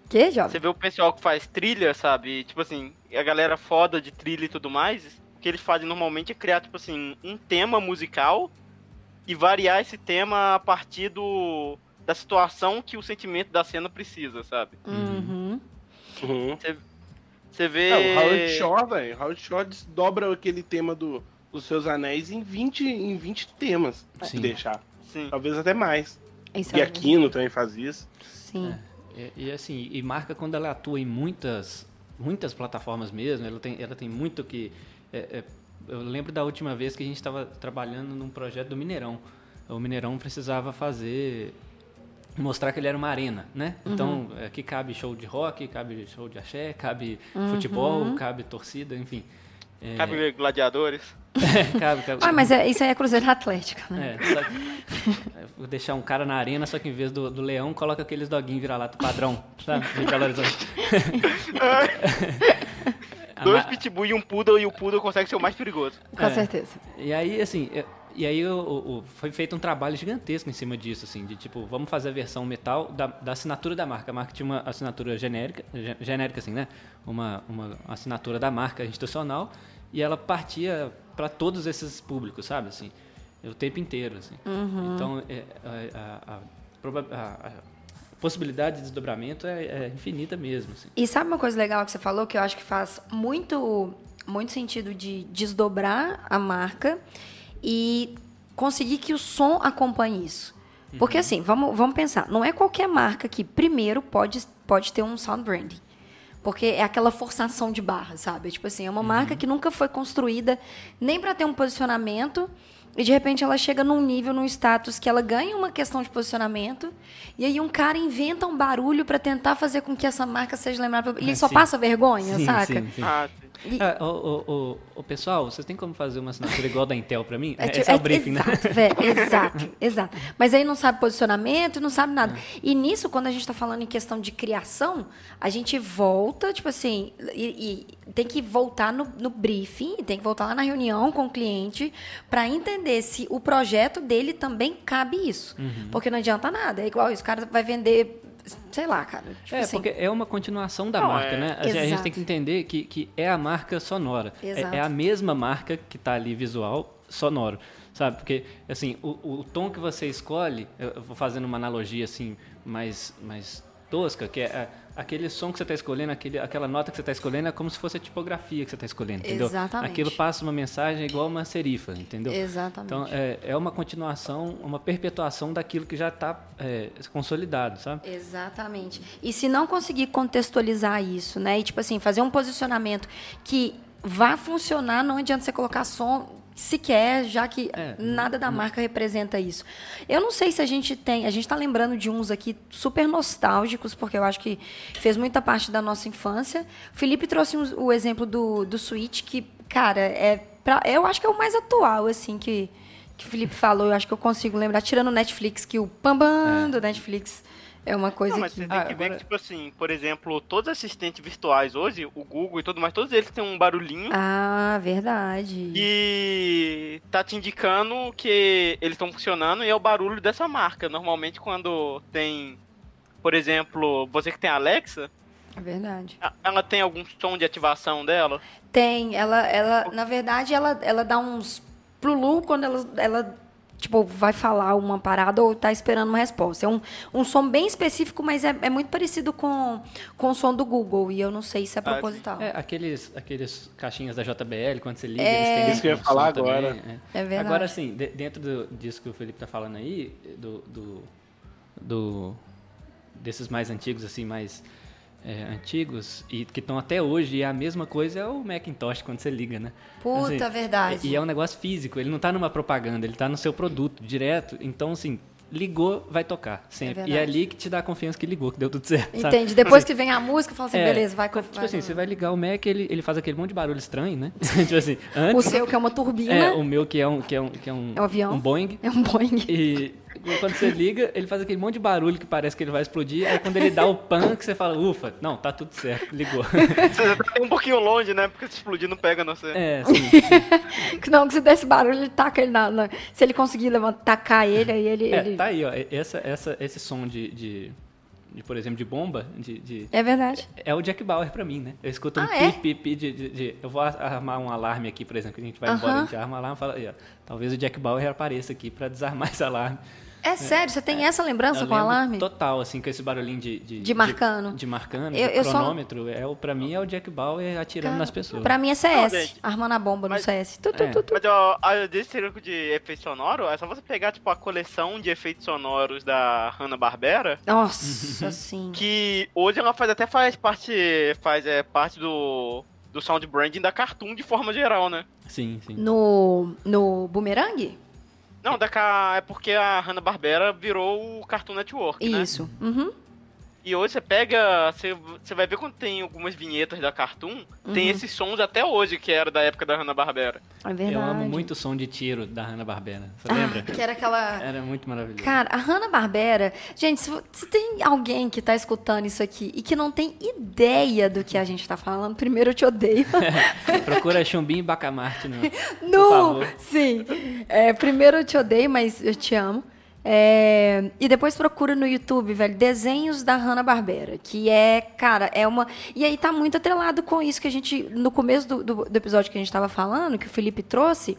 Que, jovem? Você vê o pessoal que faz trilha, sabe? Tipo assim, a galera foda de trilha e tudo mais, o que eles fazem normalmente é criar, tipo assim, um tema musical e variar esse tema a partir do, da situação que o sentimento da cena precisa, sabe? Uhum. Uhum. Você vê. É, o Howard Shore, velho. Howard Shore dobra aquele tema do, dos seus anéis em 20, em 20 temas. Se Sim. deixar. Sim. Talvez até mais. Isso E é- Aquino também faz isso. Sim. E, e, assim, e marca quando ela atua em muitas, muitas plataformas mesmo, ela tem, ela tem muito que... é, é, eu lembro da última vez que a gente estava trabalhando num projeto do Mineirão. O Mineirão precisava fazer... Mostrar que ele era uma arena, né? Então, aqui cabe show de rock, cabe show de axé, cabe futebol, cabe torcida, enfim. É, Cabe *laughs* cabe, cabe. Ah, mas é- isso aí é Cruzeiro Atlética, né? É, só que- vou deixar um cara na arena, só que em vez do, do leão, coloca aqueles doguinhos vira-lata padrão, sabe? De Belo Horizonte. A *laughs* Dois pitbull e um poodle, e o poodle consegue ser o mais perigoso. Com É. certeza. E aí, assim, e aí o, o- o- foi feito um trabalho gigantesco em cima disso, assim, de tipo, vamos fazer a versão metal da, da assinatura da marca. A marca tinha uma assinatura genérica, ge- genérica assim, né? Uma, uma assinatura da marca institucional e ela partia para todos esses públicos, sabe? Assim, o tempo inteiro, assim. Então, é, a, a- a a- possibilidade de desdobramento é, é infinita mesmo, assim. E sabe uma coisa legal que você falou que eu acho que faz muito, muito sentido de desdobrar a marca e conseguir que o som acompanhe isso. Porque assim, vamos, vamos pensar, não é qualquer marca que primeiro pode, pode ter um sound branding. Porque é aquela forçação de barra, sabe? Tipo assim, é uma marca que nunca foi construída nem para ter um posicionamento e de repente ela chega num nível, num status que ela ganha uma questão de posicionamento e aí um cara inventa um barulho para tentar fazer com que essa marca seja lembrada. E ele É, só sim. passa vergonha, Sim, saca? sim, sim. Ah, sim. E- Ah, ô, ô, ô, pessoal, vocês têm como fazer uma assinatura igual da Intel pra mim? É, tipo- Esse é o é- briefing, né? exato, vé, exato, *laughs* exato. Mas aí não sabe posicionamento, não sabe nada. E nisso, quando a gente está falando em questão de criação, a gente volta, tipo assim, e, e tem que voltar no, no briefing, tem que voltar lá na reunião com o cliente para entender se o projeto dele também cabe isso. Uhum. Porque não adianta nada. É igual isso, o cara vai vender, sei lá, cara. Tipo É, assim. porque é uma continuação da Não, marca, é- né? A gente- a gente Exato. tem que entender que, que é a marca sonora. É, é a mesma marca que está ali visual, sonoro. Sabe? Porque, assim, o, o tom que você escolhe, eu eu vou fazendo uma analogia, assim, mais, mais tosca, que é é aquele som que você está escolhendo, aquele, aquela nota que você está escolhendo, é como se fosse a tipografia que você está escolhendo, entendeu? Exatamente. Aquilo passa uma mensagem igual uma serifa, entendeu? Exatamente. Então, é, é uma continuação, uma perpetuação daquilo que já está consolidado, sabe? Exatamente. E se não conseguir contextualizar isso, né? E tipo assim, fazer um posicionamento que vá funcionar, não adianta você colocar som sequer, já que É, nada da marca representa isso. Eu não sei se a gente tem, a gente está lembrando de uns aqui super nostálgicos, porque eu acho que fez muita parte da nossa infância. O Felipe trouxe um- o exemplo do, do Switch, que, cara, é pra, eu acho que é o mais atual, assim, que, que o Felipe falou. Eu acho que eu consigo lembrar, tirando o Netflix, que o Pambam do Netflix é uma coisa Não, mas que... você tem Ah, que ver agora- que, tipo assim, por exemplo, todos os assistentes virtuais hoje, o Google e tudo mais, todos eles têm um barulhinho Ah, verdade. e tá te indicando que eles estão funcionando e é o barulho dessa marca. Normalmente quando tem, por exemplo, você que tem a Alexa, É verdade. ela tem algum som de ativação dela? Tem, ela, ela na verdade, ela, ela dá uns plulu quando ela, ela tipo, vai falar uma parada ou tá esperando uma resposta. É um, um som bem específico, mas é, é muito parecido com, com o som do Google. E eu não sei se é Ah, proposital. É, aqueles, aqueles caixinhas da JBL, quando você liga, É. eles têm Isso que eu ia falar também, agora. é. É verdade. Agora, assim, de- dentro do, disso que o Felipe tá falando aí, do, do, do- desses mais antigos, assim, mais é, antigos, e que estão até hoje, e é a mesma coisa é o Macintosh quando você liga, né? Puta, verdade. E é um negócio físico, ele não tá numa propaganda, ele tá no seu produto, direto. Então, assim, ligou, vai tocar, sempre. e é ali que te dá a confiança que ligou, que deu tudo certo. sabe? Entende? Depois que vem a música, fala assim, É, beleza, vai... Tipo vai- assim, você vai ligar o Mac, ele, ele faz aquele monte de barulho estranho, né? *laughs* tipo assim, O antes. seu, que é uma turbina, É, o meu que é um, que é um, que é um, É um avião. um Boeing. é um Boeing. E *laughs* quando você liga, ele faz aquele monte de barulho que parece que ele vai explodir. Aí quando ele dá o pan, que você fala, ufa, não, tá tudo certo, ligou. *laughs* Você já tá um pouquinho longe, né? Porque se explodir não pega no você. É, *laughs* sim, sim. Não, que se der esse barulho, ele taca ele na... na- se ele conseguir levantar, tacar ele, aí ele... É, ele- tá aí, ó. Essa, essa, esse som de, de, de, por exemplo, de bomba, de, de- É verdade. é o Jack Bauer pra mim, né? Eu escuto um Ah, é? pi, pi, pi de, de- de- Eu vou armar um alarme aqui, por exemplo, que a gente vai Aham. embora, a gente arma um alarme e fala, talvez o Jack Bauer apareça aqui pra desarmar *laughs* esse alarme. É sério, você tem essa lembrança Eu com o alarme? Total, assim, com esse barulhinho de... De, De marcando. De, de marcando, Eu- eu só- cronômetro. É, o, pra mim é o Jack Bauer atirando nas pessoas. Pra mim é CS, Não, gente. armando a bomba no Mas- CS. Tu, tu, É. tu, tu. Mas ó, a- desse treco de efeito sonoro, é só você pegar, tipo, a coleção de efeitos sonoros da Hanna-Barbera, Nossa, sim. que hoje ela faz até faz parte, faz é, parte do, do sound branding da Cartoon de forma geral, né? Sim, sim. No, no Boomerang? Não, da Ca- é porque a Hanna-Barbera virou o Cartoon Network, né? Isso. Uhum. E hoje você pega, você, você vai ver quando tem algumas vinhetas da Cartoon, tem Uhum. esses sons até hoje, que era da época da Hanna-Barbera. É verdade. Eu amo muito o som de tiro da Hanna-Barbera. Você Ah, lembra? que era aquela... Era muito maravilhoso. Cara, a Hanna-Barbera... Gente, se, se tem alguém que tá escutando isso aqui e que não tem ideia do que a gente tá falando, primeiro eu te odeio. *laughs* Procura Chumbim e Bacamarte no... *laughs* No, favor. sim. É, primeiro eu te odeio, mas eu te amo. É, e depois procura no YouTube, velho, desenhos da Hanna-Barbera, que é, cara, é uma... E aí tá muito atrelado com isso que a gente, no começo do, do, do episódio que a gente tava falando, que o Felipe trouxe,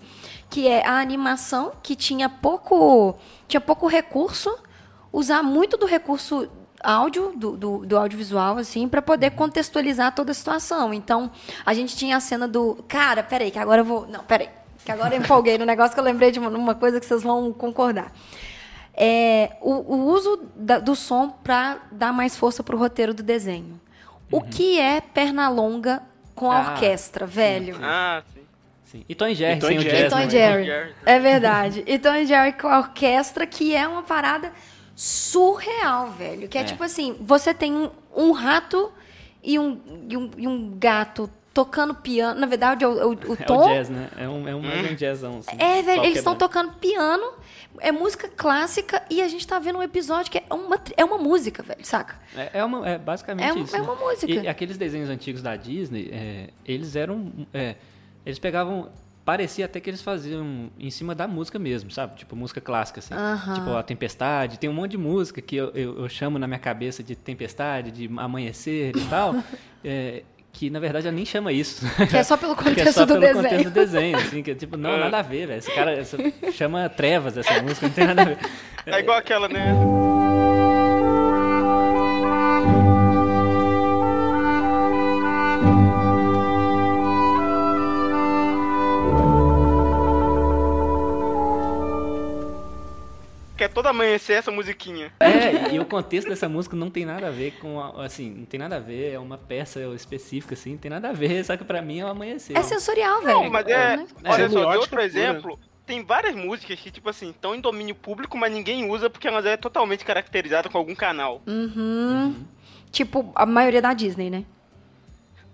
que é a animação que tinha pouco, tinha pouco recurso, usar muito do recurso áudio, do, do, do audiovisual, assim, para poder contextualizar toda a situação. Então, a gente tinha a cena do... Cara, peraí, que agora eu vou... Não, peraí. Que agora eu empolguei no negócio que eu lembrei de uma, uma coisa que vocês vão concordar. É, o, o uso da- do som para dar mais força pro roteiro do desenho. O que é perna longa com a Ah, orquestra, velho? Ah, sim. Sim. E Tom e Jerry, E Tom sem o Jerry. E Tom né? e Jerry. Jerry. É verdade. E Tom e Jerry com a orquestra, que é uma parada surreal, velho. Que é, É. tipo assim, você tem um, um rato e um, e, um, e um gato tocando piano. Na verdade, o, o, *laughs* o É tom... o jazz, né? É um, é um, jazzão, assim. É, velho, eles estão tocando piano, é música clássica e a gente tá vendo um episódio que é uma, é uma música, velho, saca? É, é, uma, é basicamente É um- isso. é né? uma música. E aqueles desenhos antigos da Disney, é, eles eram. é, eles pegavam. Parecia até que eles faziam em cima da música mesmo, sabe? Tipo, música clássica, assim. Tipo, a Tempestade. Tem um monte de música que eu, eu, eu chamo na minha cabeça de Tempestade, de Amanhecer e tal. *laughs* é, que, na verdade, ela nem chama isso. Que é só pelo *laughs* Que é contexto só do pelo desenho. contexto do desenho, assim, que é tipo, não, nada a ver, velho. Esse cara essa- chama Trevas essa música, não tem nada a ver. É igual aquela, né? É todo amanhecer essa musiquinha. É, e o contexto dessa música não tem nada a ver com, a- assim, não tem nada a ver, é uma peça específica, assim, não tem nada a ver, só que pra mim é o amanhecer. É sensorial, velho. Não, mas é. né? Olha só, de Semiótica outro pura. exemplo, tem várias músicas que, tipo assim, estão em domínio público, mas ninguém usa porque elas é totalmente caracterizada com algum canal. Uhum. Tipo, a maioria da Disney, né?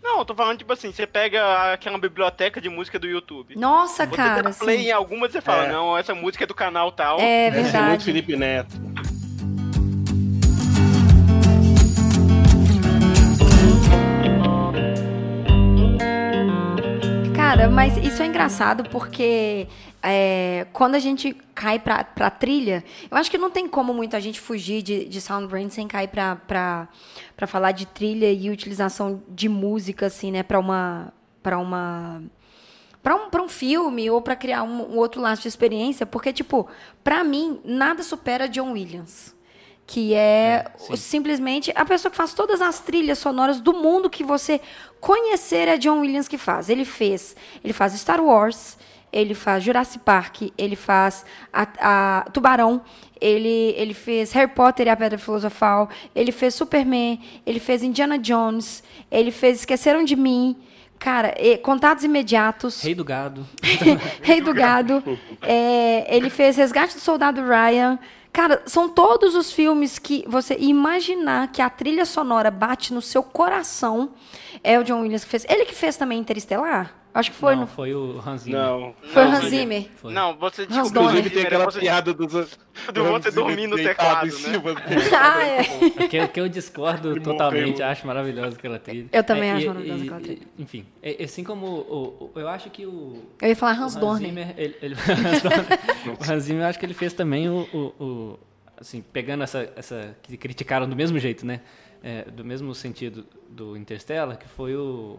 Não, eu tô falando, tipo assim, você pega aquela biblioteca de música do YouTube. Nossa, Você cara, dá play sim. em algumas e você fala, É. não, essa música é do canal tal. É Deve ser muito verdade. Felipe Neto. Cara, mas isso é engraçado porque é, quando a gente cai pra, pra trilha, eu acho que não tem como muito a gente fugir de, de Soundbrain sem cair pra, pra, pra falar de trilha e utilização de música, assim, né, pra uma. Pra uma Pra um, pra um filme ou pra criar um, um outro laço de experiência, porque, tipo, pra mim, nada supera John Williams. Que é, sim. simplesmente a pessoa que faz todas as trilhas sonoras do mundo que você conhecer é John Williams que faz. Ele fez, ele faz Star Wars, ele faz Jurassic Park, ele faz a, a Tubarão, ele, ele fez Harry Potter e a Pedra Filosofal, ele fez Superman, ele fez Indiana Jones, ele fez Esqueceram de Mim. Cara, e- Contatos Imediatos. Rei do Gado. *laughs* Rei do Gado. É, ele fez Resgate do Soldado Ryan. Cara, são todos os filmes que você imaginar que a trilha sonora bate no seu coração. É o John Williams que fez. Ele que fez também Interestelar? Acho que foi. não, no- foi o Hans Zimmer. Não. Foi o Hans Zimmer. Foi. Não, você Hans descobriu. Inclusive tem aquela você- piada dos... *laughs* do você dormir no teclado, em né? cima do *laughs* Ah, é. O que, que eu discordo totalmente, acho maravilhosa aquela trilha. Eu também É, acho maravilhosa aquela trilha. e- Enfim, é- assim como o, o- eu acho que o, Eu ia falar Hans Hans Dorner. Zimmer, ele, ele- *laughs* o Hans Zimmer, eu acho que ele fez também o, o- o- assim, pegando essa, essa que criticaram do mesmo jeito, né? É, do mesmo sentido do Interstellar, que foi o,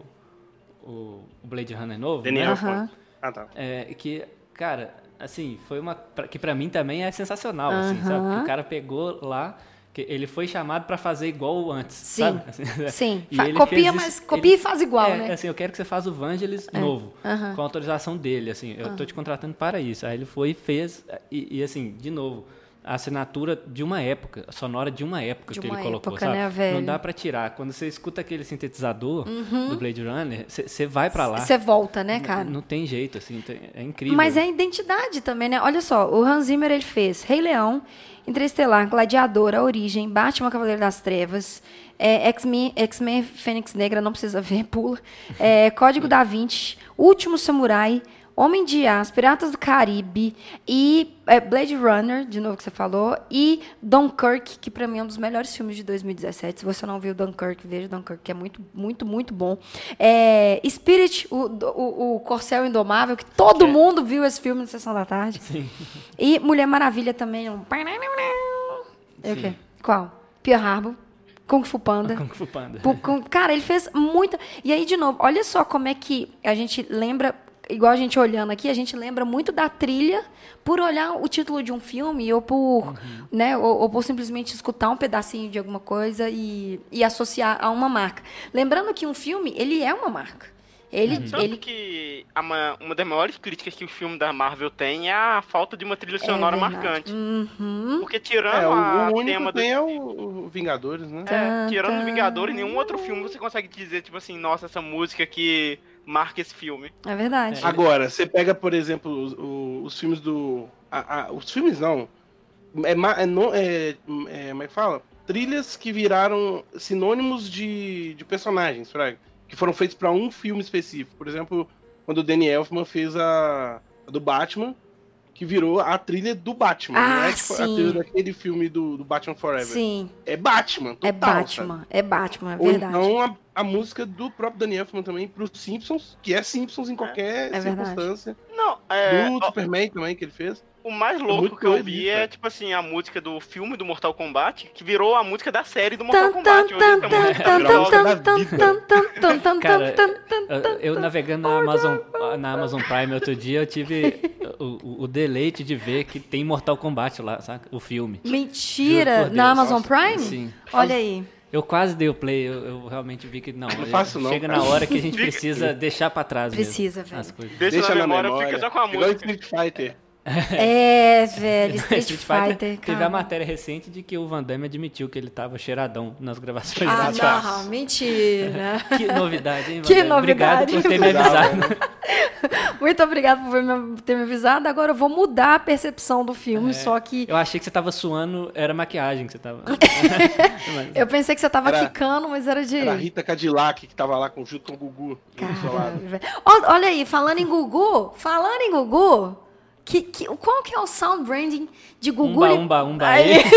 o o Blade Runner novo, né? Daniel foi. Ah, tá. É, que, cara, assim, foi uma. que pra mim também é sensacional, assim, Aham. sabe? Que o cara pegou lá. Que ele foi chamado pra fazer igual antes, Sim. sabe? *laughs* Assim, Sim. e copia, fez mas copia ele- e faz igual, é, né? assim, eu quero que você faça o Vangelis novo, aham. com a autorização dele, assim, eu tô te contratando para isso. Aí ele foi e fez, e, e, assim, de novo, a assinatura de uma época, a sonora de uma época De que uma ele colocou, época, sabe? né, velho? Uhum. Não dá pra tirar. Quando você escuta aquele sintetizador do Blade Runner, você vai pra lá. Você volta, né, Não- cara? Não, tem jeito, assim, é incrível. Mas é a identidade também, né? Olha só, o Hans Zimmer ele fez Rei Leão, Interestelar, Gladiador, A Origem, Batman Cavaleiro das Trevas, é, X-Men, X-Men Fênix Negra, não precisa ver, pula, é, Código da Vinci, Último Samurai, Homem de Aço, Piratas do Caribe e é, Blade Runner, de novo que você falou, e Dunkirk, que pra mim é um dos melhores filmes de 2017. Se você não viu Dunkirk, veja Dunkirk, que é muito, muito, muito bom. É, Spirit, o, o, o Corcel Indomável, que todo mundo viu esse filme na Sessão da Tarde. E Mulher Maravilha também. Um... É o quê? Qual? Pearl Harbor, Kung Fu Panda. Kung Fu Panda. Cara, ele fez muita. E aí, de novo, olha só como é que a gente lembra, igual a gente olhando aqui, a gente lembra muito da trilha por olhar o título de um filme ou por, né, ou, ou por simplesmente escutar um pedacinho de alguma coisa e, e associar a uma marca. Lembrando que um filme, ele é uma marca. Ele, Tanto ele que a ma- uma das maiores críticas que o filme da Marvel tem é a falta de uma trilha sonora verdade. marcante. Uhum. Porque tirando É, o, a o único tema do. é o, o Vingadores, né? É, tirando os Vingadores, nenhum outro filme você consegue dizer, tipo assim, nossa, essa música que marca esse filme. É verdade. Agora, você pega, por exemplo, os, os filmes do. a- a- os filmes não. É, é, é, é, como é que fala? Trilhas que viraram sinônimos de, de personagens, fraga, que foram feitos pra um filme específico. Por exemplo, quando o Danny Elfman fez a, a do Batman, que virou a trilha do Batman. não Ah, é tipo a trilha daquele filme do, do Batman Forever. Sim, É Batman, total, é Batman. É Batman, é Ou verdade. então a, a música do próprio Danny Elfman também pros Simpsons, que é Simpsons em qualquer É circunstância. Não, é. do ó, Superman também que ele fez. o mais louco muito que eu vi é, tipo assim, a música do filme do Mortal Kombat, que virou a música da série do Mortal Kombat. Cara, eu, navegando na Amazon, na Amazon Prime outro dia, eu tive o, o- deleite de ver que tem Mortal Kombat lá, saca? O filme. Mentira! Na. Amazon Prime? Sim. Olha aí. Eu quase dei o play, eu, eu realmente vi que não. Não faço não, Chega cara. na hora que a *laughs* gente precisa deixar pra trás mesmo Precisa, velho. as coisas. Deixa, Deixa na na memória, memória. fica só com a Igual música. Street Fighter. É, velho, *laughs* Street, Fighter, teve a matéria recente de que o Van Damme admitiu que ele tava cheiradão nas gravações. Ah, da não, mentira. *laughs* Que novidade, hein, Van Que Damme? Obrigado novidade. por ter me avisado. *laughs* Muito obrigada por ter me avisado. Agora eu vou mudar a percepção do filme, só que Eu achei que você tava suando, era maquiagem que você tava. Eu pensei que você tava Era- quicando, mas era de... Era a Rita Cadillac que tava lá com, junto com o Gugu. Olha aí, falando em Gugu, falando em Gugu, que, que, qual que é o sound branding de Gugu? Umba, umba, umba. Aí. *laughs*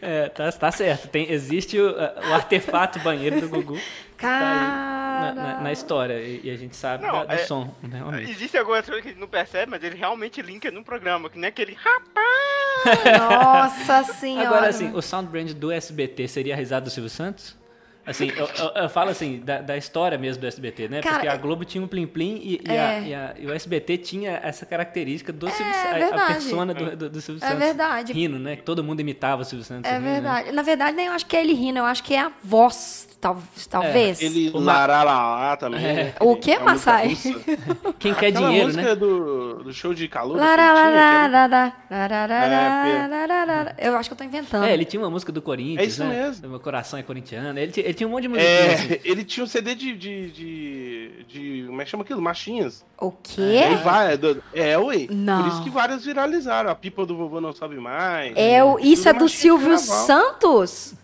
É, tá, tá certo. Tem, existe o, o artefato banheiro do Gugu. Tá aí na, na- Cara. na história. E, e a gente sabe Não, da- do é- som. né, realmente. Existe algumas coisas que a gente não percebe, mas ele realmente linka no programa, que nem aquele *laughs* rapaz. Nossa senhora. Agora, assim, o sound brand do SBT seria a risada do Silvio Santos? Assim, eu, eu- eu falo assim, da, da história mesmo do SBT, né? Cara, Porque a é- Globo tinha o Plim Plim e, e É. a- e a- e o SBT tinha essa característica do Silvio Santos. a- A, persona do, do, do Silvio É Santos. verdade. Rindo, né? Que todo mundo imitava o Silvio Santos. É rindo, né? verdade. Na verdade, nem eu acho que é ele rindo, eu acho que é a voz, tal- talvez. Ele O Ma- laralá também. É. né? O que, É Massai? *laughs* Quem quer Aquela dinheiro, música né? do, do show de calor. É. Eu acho que eu tô inventando. É, ele tinha uma música do Corinthians, É isso né? mesmo. Meu coração é corintiano. Ele, ele tinha um monte de assim. É, *laughs* ele tinha um CD de, de, de, de- Como é que chama aquilo? Machinhas. O quê? aí vai, do- é, ué. Não. Por isso que várias viralizaram. A pipa do vovô não sobe mais. É o, isso é do Silvio. Santos?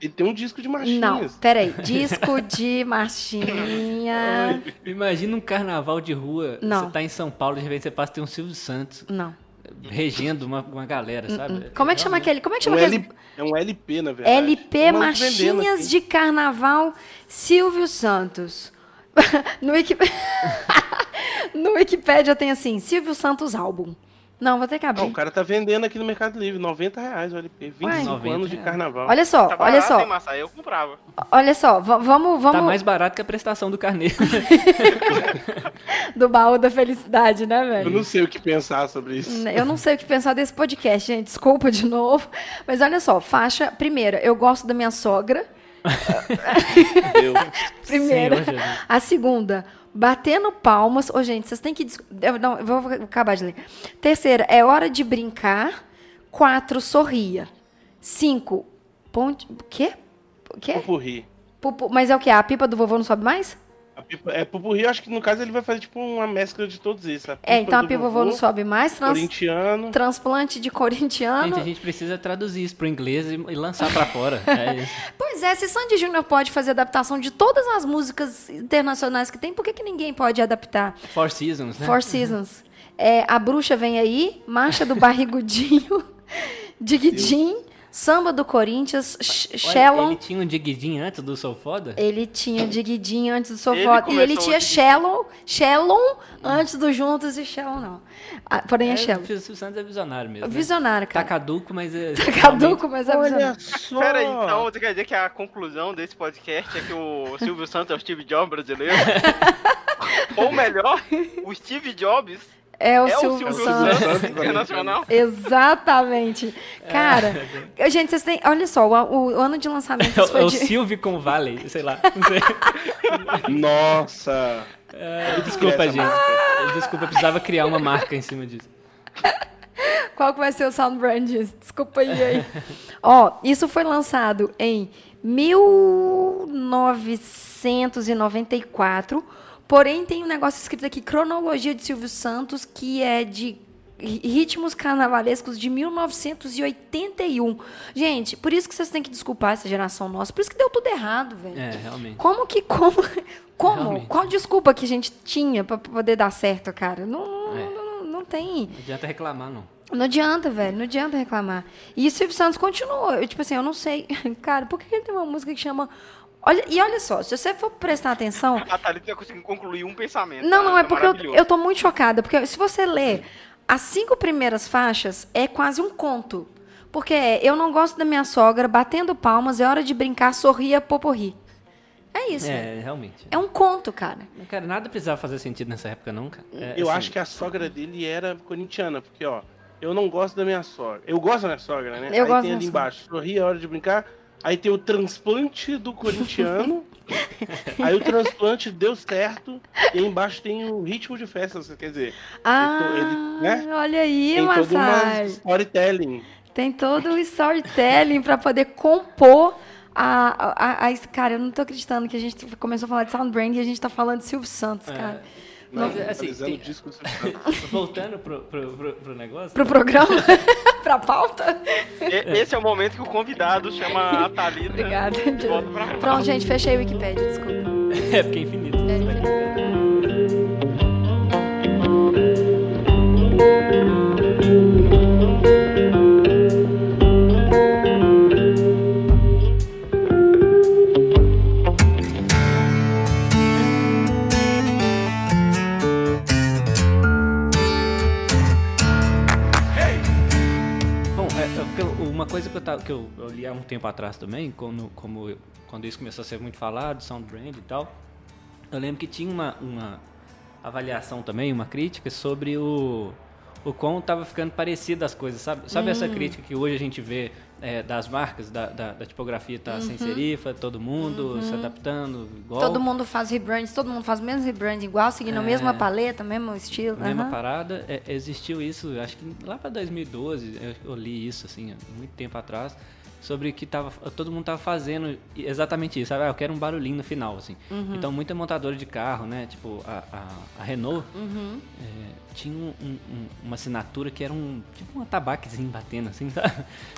Ele tem um disco de Não, machinhas. peraí. *laughs* Disco de marchinha. Imagina um carnaval de rua. Não. Você tá em São Paulo, de repente você passa e tem um Silvio Santos Não. Regendo uma, uma galera, sabe? Como é que chama aquele? Como é que Um chama aquele? L- é um LP, na verdade. LP vendendo Marchinhas aqui. de Carnaval Silvio Santos. *laughs* no, Wiki... *laughs* no Wikipédia tem assim, Silvio Santos álbum. Não, vou ter que Não, abrir. o cara tá vendendo aqui no Mercado Livre, 90 reais o LP. 25 Ué. 90 anos de carnaval. Olha só, Tá olha barato, hein, só, Massa? Eu comprava. olha só, va- vamos, Tá vamos mais barato que a prestação do carnê. *laughs* do baú da felicidade, né, Eu velho? não sei o que pensar sobre isso. Eu não sei o que pensar desse podcast, gente. Desculpa de novo. Mas olha só, faixa. Primeira, eu gosto da minha sogra. Deus. *laughs* Primeira. Senhor. A segunda, batendo palmas. Ô, gente, vocês têm que. Eu, não, eu vou acabar de ler. Terceira, é hora de brincar. Quatro, sorria. Cinco, ponte. O quê? O quê? Pupurri. Pupu- Mas é o quê? A pipa do vovô não sobe mais? Pipa, é, Pupurri, acho que no caso ele vai fazer tipo uma mescla de todos esses. É, então a do pipa do vovô não sobe mais. Trans- Corintiano. Transplante de corintiano. Gente, a gente precisa traduzir isso pro inglês e, e lançar pra fora. *laughs* É isso. Pois é, se Sandy Júnior pode fazer adaptação de todas as músicas internacionais que tem, por que, que ninguém pode adaptar? Four Seasons, né? Four Seasons. É, a Bruxa Vem Aí, Marcha do Barrigudinho, *laughs* Diguidim, Samba do Corinthians, Sh- Olha, Shallow. Ele tinha um diguidinho antes do Sou Foda? Ele tinha Diguidinho antes do Sou Ele Foda. E ele tinha o Shallow, Shallow antes do Juntos e Shallow não. Ah, porém é É, Shallow. o Silvio Santos é visionário mesmo. né? Visionário, Tá cara. caduco, mas é. Tá caduco, mas é visionário. Olha só. Pera aí, então você quer dizer que a conclusão desse podcast é que o Silvio Santos é o Steve Jobs brasileiro? *laughs* Ou melhor, o Steve Jobs É o é o Silvio Silvio Santos. Santos internacional? Exatamente. Cara, *laughs* gente, vocês têm. Olha só, o, o ano de lançamento É o, foi é o de. Silvio com Valley, sei lá. Sei. *laughs* Nossa. É, desculpa, gente. Desculpa, eu precisava criar uma marca em cima disso. *laughs* Qual que vai ser o sound brand disso? Desculpa aí, aí. Ó, isso foi lançado em 1994, porém tem um negócio escrito aqui, cronologia de Silvio Santos, que é de ri- ritmos carnavalescos de 1981. Gente, por isso que vocês têm que desculpar essa geração nossa, por isso que deu tudo errado, velho. É, realmente. Como que, como, como, Realmente. qual desculpa que a gente tinha pra poder dar certo, cara? Não, É. não, não tem. Não adianta reclamar, não. Não adianta, velho, não adianta reclamar. E o Silvio Santos continua. Eu, tipo assim, eu não sei. *laughs* Cara, por que ele tem uma música que chama. Olha, e olha só, se você for prestar atenção. A Thalita tá conseguindo concluir um pensamento. Não, tá? não, é Tá porque eu, maravilhoso. eu tô muito chocada. Porque se você ler as cinco primeiras faixas, é quase um conto. Porque é, eu não gosto da minha sogra, batendo palmas, é hora de brincar, sorria, poporri. É isso. É, É, realmente. é um conto, cara. Cara, nada precisava fazer sentido nessa época, não, cara. É, Eu assim, acho que a sogra dele era corintiana, porque, ó, eu não gosto da minha sogra. Eu gosto da minha sogra, né? Eu aí gosto tem da ali minha embaixo, sorri, é hora de brincar. Aí tem o transplante do corintiano. aí o transplante deu certo. E aí embaixo tem o ritmo de festa, quer dizer, Ah, ele, né? olha aí, tem uma Massai. storytelling. Tem todo o storytelling pra poder compor a, a, a, a- Cara, eu não tô acreditando que a gente começou a falar de Sound Brand e a gente tá falando de Silvio Santos, cara. Não, Mas, assim, atualizando tem- o disco do. *laughs* Voltando pro, pro, pro, pro negócio. Pro programa? *laughs* pra pauta? E- Esse é o momento que o convidado chama a Thalita. Obrigada. Pronto, gente, fechei o Wikipedia, desculpa. É, porque é infinito. É, infinito. Uma coisa que eu, tava, que eu, eu li há um tempo atrás também, como, como, eu- quando isso começou a ser muito falado, sound brand e tal, eu lembro que tinha uma, uma avaliação também, uma crítica sobre o, o quão tava ficando parecido as coisas, sabe? Sabe essa Hum. crítica que hoje a gente vê é, das marcas, da, da, da tipografia tá sem serifa, todo mundo se adaptando igual. Uhum. Todo mundo faz rebranding, todo mundo faz o mesmo rebranding igual, seguindo a É. mesma paleta, mesmo estilo. mesma aham. parada, é, existiu isso, acho que lá para 2012, eu, eu li isso assim, muito tempo atrás, sobre que tava, todo mundo tava fazendo exatamente isso, sabe? Ah, eu quero um barulhinho no final, assim. Uhum. Então, muita montadora de carro, né? Tipo, a, a, a Renault Uhum. é, tinha um- um- um- uma assinatura que era um tipo um atabaquezinho batendo, assim, *laughs* sabe?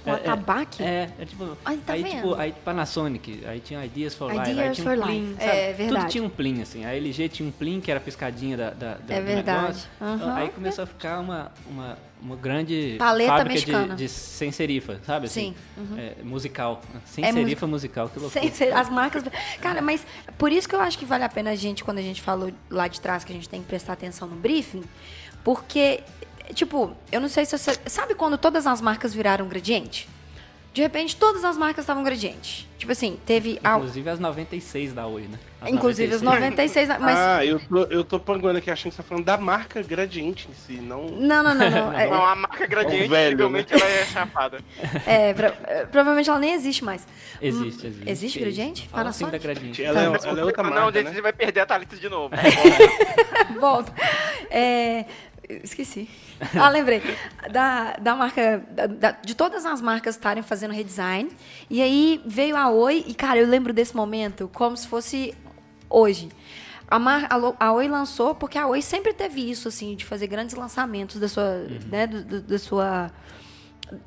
Um atabaque? É, é, tipo. Ai, tá aí, vendo? tipo, aí Panasonic, aí tinha Ideas for Life, aí Ideas tinha um for Plim, Life. É verdade. Tudo tinha um Plim, assim. A LG tinha um Plim, que era a piscadinha da, da, da É do verdade. Aham. Aí começou a ficar uma, uma, uma grande Paleta fábrica mexicana. de, de sem serifa, sabe? Assim, Sim, uhum. É, musical. Sem É serifa musical, que loucura. Sem as marcas. Cara, mas por isso que eu acho que vale a pena a gente, quando a gente falou lá de trás, que a gente tem que prestar atenção no briefing, porque, tipo, eu não sei se você. Sabe quando todas as marcas viraram gradiente? De repente, todas as marcas estavam gradiente. Tipo assim, teve. A, Inclusive as 96 da Oi, né? As inclusive as 96. Mas. Ah, eu tô, eu tô panguando aqui achando que você tá falando da marca Gradiente em si, não. Não, não, não, não. É, *laughs* Não, a marca gradiente, Ô, velho, possivelmente ela é chapada. *laughs* é, pro- é, provavelmente ela nem existe mais. Existe, existe. Existe Que Gradiente? Fala assim da? Gradiente. Ela, é, Tá. ela é outra não, marca, gente, né? você vai perder a Thalita de novo. *laughs* Volta. É, esqueci. *laughs* Ah, lembrei. Da, da marca. da- de todas as marcas estarem fazendo redesign. E aí veio a Oi, e, cara, eu lembro desse momento como se fosse hoje. A, mar, a, a Oi lançou, porque a Oi sempre teve isso, assim, de fazer grandes lançamentos da sua. Né, do- do- da sua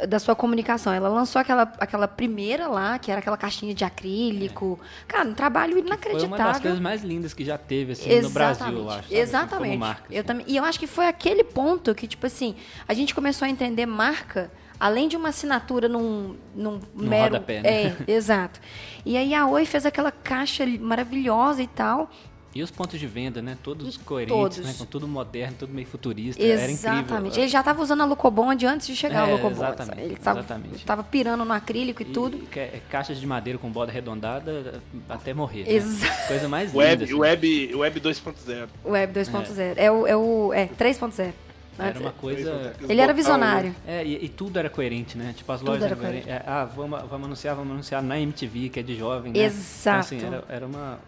da sua comunicação. Ela lançou aquela, aquela primeira lá, que era aquela caixinha de acrílico. Cara, um trabalho Foi uma das inacreditável. coisas mais lindas que já teve, assim, no Brasil, eu acho. sabe? Assim, Exatamente. como marca, eu assim. também, e eu acho que foi aquele ponto que, tipo assim, a gente começou a entender marca, além de uma assinatura num, num Num mero. rodapé, né? É, exato. E aí a Oi fez aquela caixa maravilhosa e tal. E os pontos de venda, né? Todos coerentes, todos. né? Com tudo moderno, tudo meio futurista. Era incrível. Exatamente. Ele já estava usando a Lucobond antes de chegar É, ao Lucobond. exatamente, Ele estava exatamente. tava pirando no acrílico e, E tudo. ca- é, caixas de madeira com borda arredondada até morrer. né? Exa- Coisa mais *laughs* linda. Web, assim. web, web 2.0. Web 2.0. É. o. É, o, é 3.0. Era uma coisa. Ele era visionário. É, e, e tudo era coerente, né? Tipo, as Tudo lojas era eram coerentes. É, ah, vamos, vamos anunciar, vamos anunciar na MTV, que é de jovem, né? Exato. Então, assim, era, era uma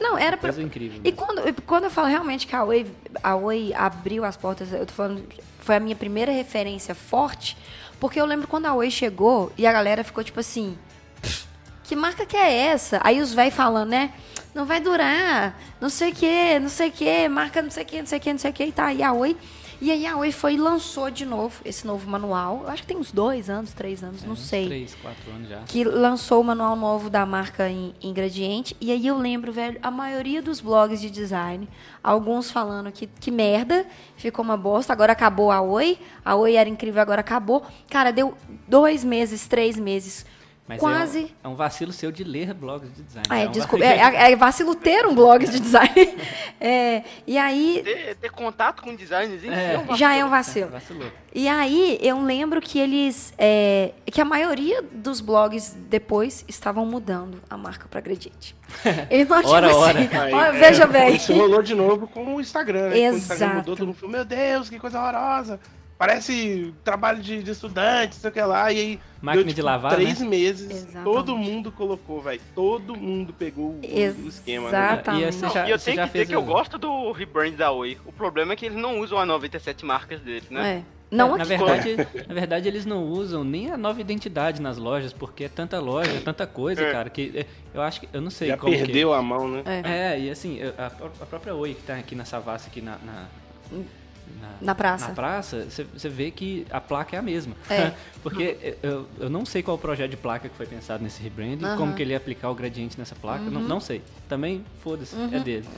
Não, era pra, coisa incrível. E mesmo. quando, e quando eu falo realmente que a Oi, a Oi abriu as portas, eu tô falando, foi a minha primeira referência forte, porque eu lembro quando a Oi chegou e a galera ficou tipo assim, "Pff, que marca que é essa? Aí os velhos falando, né? Não vai durar, não sei o que, não sei o que, marca não sei o que, não sei o que, não sei o que, e tá. E a Oi. E aí a Oi foi e lançou de novo esse novo manual. Eu acho que tem uns dois anos, três anos, É, não sei Três, quatro anos já. que lançou o manual novo da marca em Ingrediente. E aí eu lembro, velho, a maioria dos blogs de design, alguns falando que, que merda, ficou uma bosta, agora acabou a Oi, a Oi era incrível, agora acabou. Cara, deu dois meses, três meses, Mas quase... É um, é um vacilo seu de ler blogs de design. Ah, é, um desculpa, vacilo- é, é- é vacilo ter um blog de design. *laughs* É, e aí, Ter, ter contato com designers É. é um vacilo. já é um vacilo. E aí, eu lembro que eles. é, que a maioria dos blogs depois estavam mudando a marca para Gradiente. *laughs* Eles não Ora, tipo ora. assim, Aí, é, veja bem. Isso rolou de novo com o Instagram, né? Quando o Exato. Instagram mudou, todo mundo falou, meu Deus, que coisa horrorosa. Parece trabalho de, de estudante, sei o que lá. E aí, Máquina deu, de lavar, três né? meses, Exatamente. todo mundo colocou, velho. Todo mundo pegou o, o esquema, né? Exatamente. E esse já- e eu você tenho já que dizer que eu gosto do rebrand da Oi. O problema é que eles não usam as 97 marcas deles, né? É. Não É, na verdade, *laughs* na verdade, eles não usam nem a nova identidade nas lojas, porque é tanta loja, é tanta coisa, É. cara, que é, eu acho que. Eu não sei Já como que- perdeu a mão, né? É. É, e assim, a, a própria Oi que tá aqui na Savassi, aqui na. na Na praça. Na praça, você- vê que a placa é a mesma. É. *laughs* Porque eu, eu não sei qual o projeto de placa que foi pensado nesse rebranding. Uhum. como que ele ia aplicar o gradiente nessa placa, não, não sei. Também, foda-se, é dele. *laughs*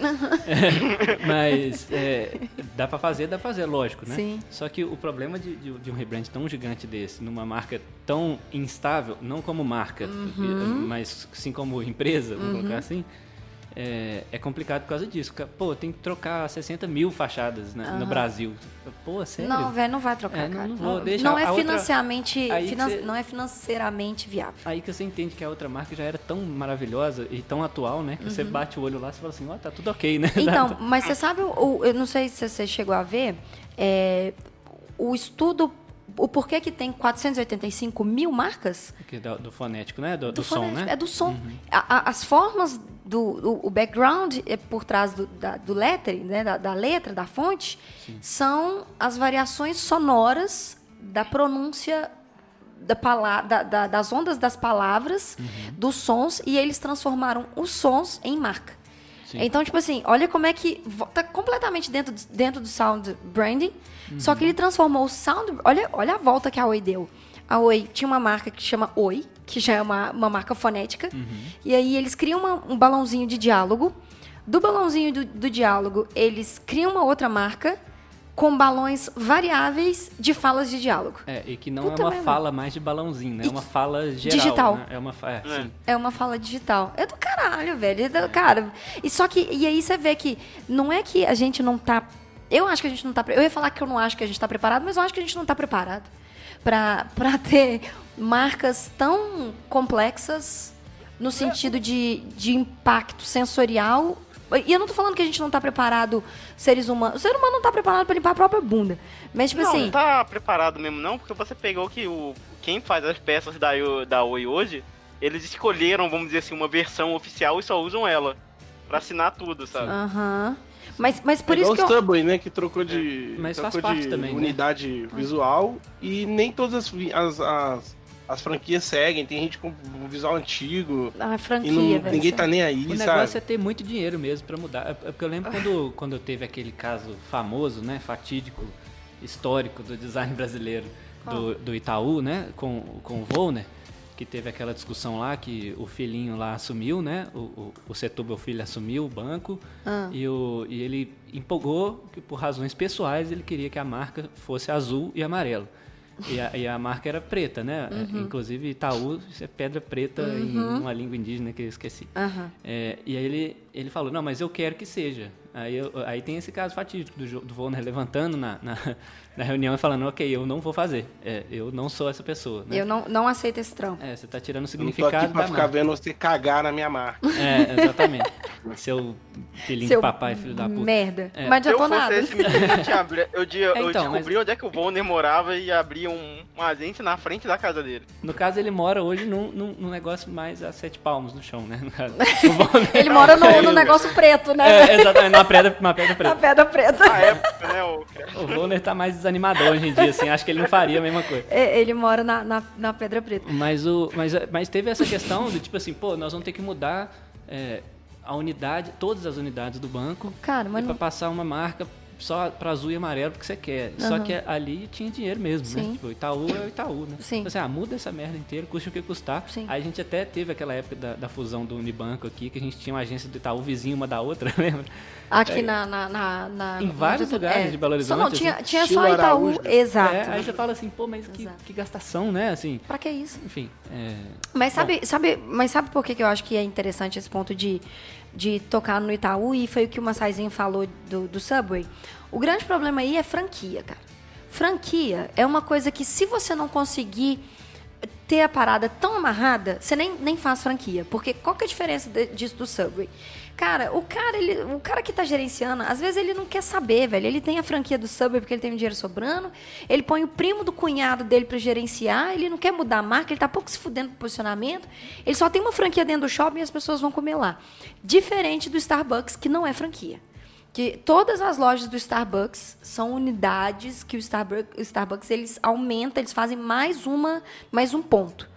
*laughs* Mas é, dá pra fazer, dá pra fazer, lógico, né? Sim. Só que o problema de, de, de um rebrand tão gigante desse, numa marca tão instável, não como marca, Uhum. mas sim como empresa, vamos colocar assim, é, é complicado por causa disso. Pô, tem que trocar 60 mil fachadas né, no Brasil. Pô, sério? Não, velho, não vai trocar, É, não- cara. não vou, deixa não é outra- financiamente, finan- não é financeiramente viável. Aí que você entende que a outra marca já era tão maravilhosa e tão atual, né? Que você bate o olho lá e fala assim, ó, tá tudo ok, né? Uhum. *laughs* Então, mas você sabe, o- eu não sei se você chegou a ver, é, o estudo, o porquê que tem 485 mil marcas? Do, do fonético, né? Do, do som, fonético, né? É do som. A- a- as formas do o, background é por trás do, da, do lettering, né, da, da letra, da fonte, são as variações sonoras da pronúncia da pala da- da- das ondas das palavras, dos sons, e eles transformaram os sons em marca. Sim. Então, tipo assim, olha como é que. Tá completamente dentro, do- dentro do sound branding. Só que ele transformou o sound. Olha, olha a volta que a Oi deu. A Oi tinha uma marca que chama Oi, que já é uma, uma marca fonética. E aí eles criam uma- um balãozinho de diálogo. Do balãozinho do, do diálogo, eles criam uma outra marca com balões variáveis de falas de diálogo. É, e que não Puta é uma merda. fala mais de balãozinho, né? É uma fala geral. digital. Né? É uma é, sim. É uma fala digital. É do caralho, velho. É do, cara. E só que. E aí você vê que não é que a gente não tá. Eu acho que a gente não tá. Eu ia falar que eu não acho que a gente tá preparado, mas eu acho que a gente não tá preparado pra, pra *laughs* ter marcas tão complexas no sentido de, de impacto sensorial. E eu não tô falando que a gente não tá preparado, seres humanos. O ser humano não tá preparado pra limpar a própria bunda. Mas, tipo não, assim. não tá preparado mesmo não, porque você pegou que o quem faz as peças da, Oi- da Oi hoje, eles escolheram, vamos dizer assim, uma versão oficial e só usam ela pra assinar tudo, sabe? Aham. Mas, mas por é isso igual que o eu. Subway, né? Que trocou de, Mas faz trocou parte de também, né? unidade visual e nem todas as, as, as, as franquias seguem. Tem gente com um visual antigo Ah, e franquia, não- velho. ninguém tá nem aí, O sabe? negócio é ter muito dinheiro mesmo pra mudar. É é porque eu lembro quando, quando teve aquele caso famoso, né, fatídico, histórico do design brasileiro do, do Itaú, né, com, com o Volner, que teve aquela discussão lá que o filhinho lá assumiu, né, o, o, o Setúbal filho assumiu o banco Ah. e, o, e ele empolgou que por razões pessoais ele queria que a marca fosse azul e amarelo. E a, e a marca era preta, né? Uhum. Inclusive Itaú, isso é pedra preta em uma língua indígena que eu esqueci. É, e aí ele, ele falou, não, mas eu quero que seja. Aí, eu- aí tem esse caso fatídico do, do Volner levantando na, na, *laughs* na reunião e falando, ok, eu não vou fazer. É, eu não sou essa pessoa. Né? Eu não, não aceito esse trampo. É, você tá tirando o Eu não tô aqui significado pra da ficar marca. vendo você cagar na minha marca. *laughs* É, exatamente. Seu filhinho Seu de papai, filho da puta. Merda. É. Mas eu adiantou fosse nada. esse menino, eu, tinha abri- eu, eu então, descobri onde é que o Bonner morava e abria um, um agente na frente da casa dele. No caso, ele mora hoje num, num, num negócio mais a sete palmos no chão, né? No caso. *laughs* O Volner- Ele mora no, no negócio preto, né? é, exatamente, numa pedra, uma pedra preta. pedra preta. Na época, né? O... O Volner tá mais desanimador hoje em dia, assim. Acho que ele não faria a mesma coisa. É, Ele mora na, na, na pedra preta. Mas, o, mas, mas teve essa questão do tipo assim, pô, nós vamos ter que mudar é, a unidade, todas as unidades do banco Cara, mas pra não... passar uma marca só pra azul e amarelo porque você quer. Só Aham. que ali tinha dinheiro mesmo, né? Sim. Tipo, Itaú é o Itaú, né? Sim. Então, assim, ah, muda essa merda inteira, custa o que custar. Sim. Aí a gente até teve aquela época da, da fusão do Unibanco aqui, que a gente tinha uma agência do Itaú vizinha uma da outra, *laughs* lembra? Aqui na, na, na, na- Em vários onde- lugares de Belo Só não, Horizonte, tinha, assim. tinha só Itaú. Araújo. Exato. É, aí você fala assim, pô, mas que, que gastação, né? Assim, Pra que isso? enfim. É... Mas sabe, sabe, mas sabe por que, que eu acho que é interessante esse ponto de, de tocar no Itaú? E foi o que o Massaizinho falou do, do Subway. O grande problema aí é franquia, cara. Franquia é uma coisa que se você não conseguir ter a parada tão amarrada, você nem, nem faz franquia. Porque qual que é a diferença de- disso do Subway? Cara, o cara, ele, o cara que tá gerenciando, às vezes ele não quer saber, velho. Ele tem a franquia do Subway porque ele tem um dinheiro sobrando. Ele põe o primo do cunhado dele pra gerenciar. Ele não quer mudar a marca, ele tá pouco se fudendo pro posicionamento. Ele só tem uma franquia dentro do shopping e as pessoas vão comer lá. Diferente do Starbucks, que não é franquia. Que todas as lojas do Starbucks são unidades que o Starbucks, o Starbucks eles aumentam, eles fazem mais uma, mais um ponto.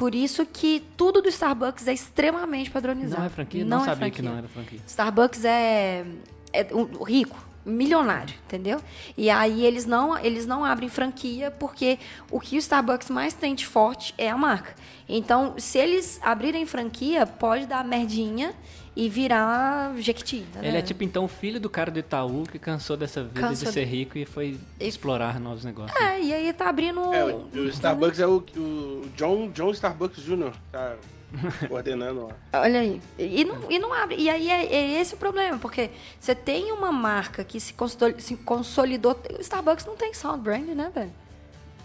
Por isso que tudo do Starbucks é extremamente padronizado. Não é franquia? Não, é sabia franquia. que não era franquia. Starbucks é, é rico, milionário, entendeu? E aí eles não, eles não abrem franquia porque o que o Starbucks mais tem de forte é a marca. Então, se eles abrirem franquia, pode dar merdinha e virar Jequiti. entendeu? Ele é tipo então o filho do cara do Itaú que cansou dessa vida Cansou de ser de- rico e foi explorar novos negócios. É, e aí tá abrindo. É, o, o Starbucks é o, o John, John Starbucks Jr. Tá *laughs* coordenando lá. Olha aí. E não, e não abre. E aí é, é esse o problema, porque você tem uma marca que se consolidou. Se consolidou o Starbucks não tem sound brand, né, velho?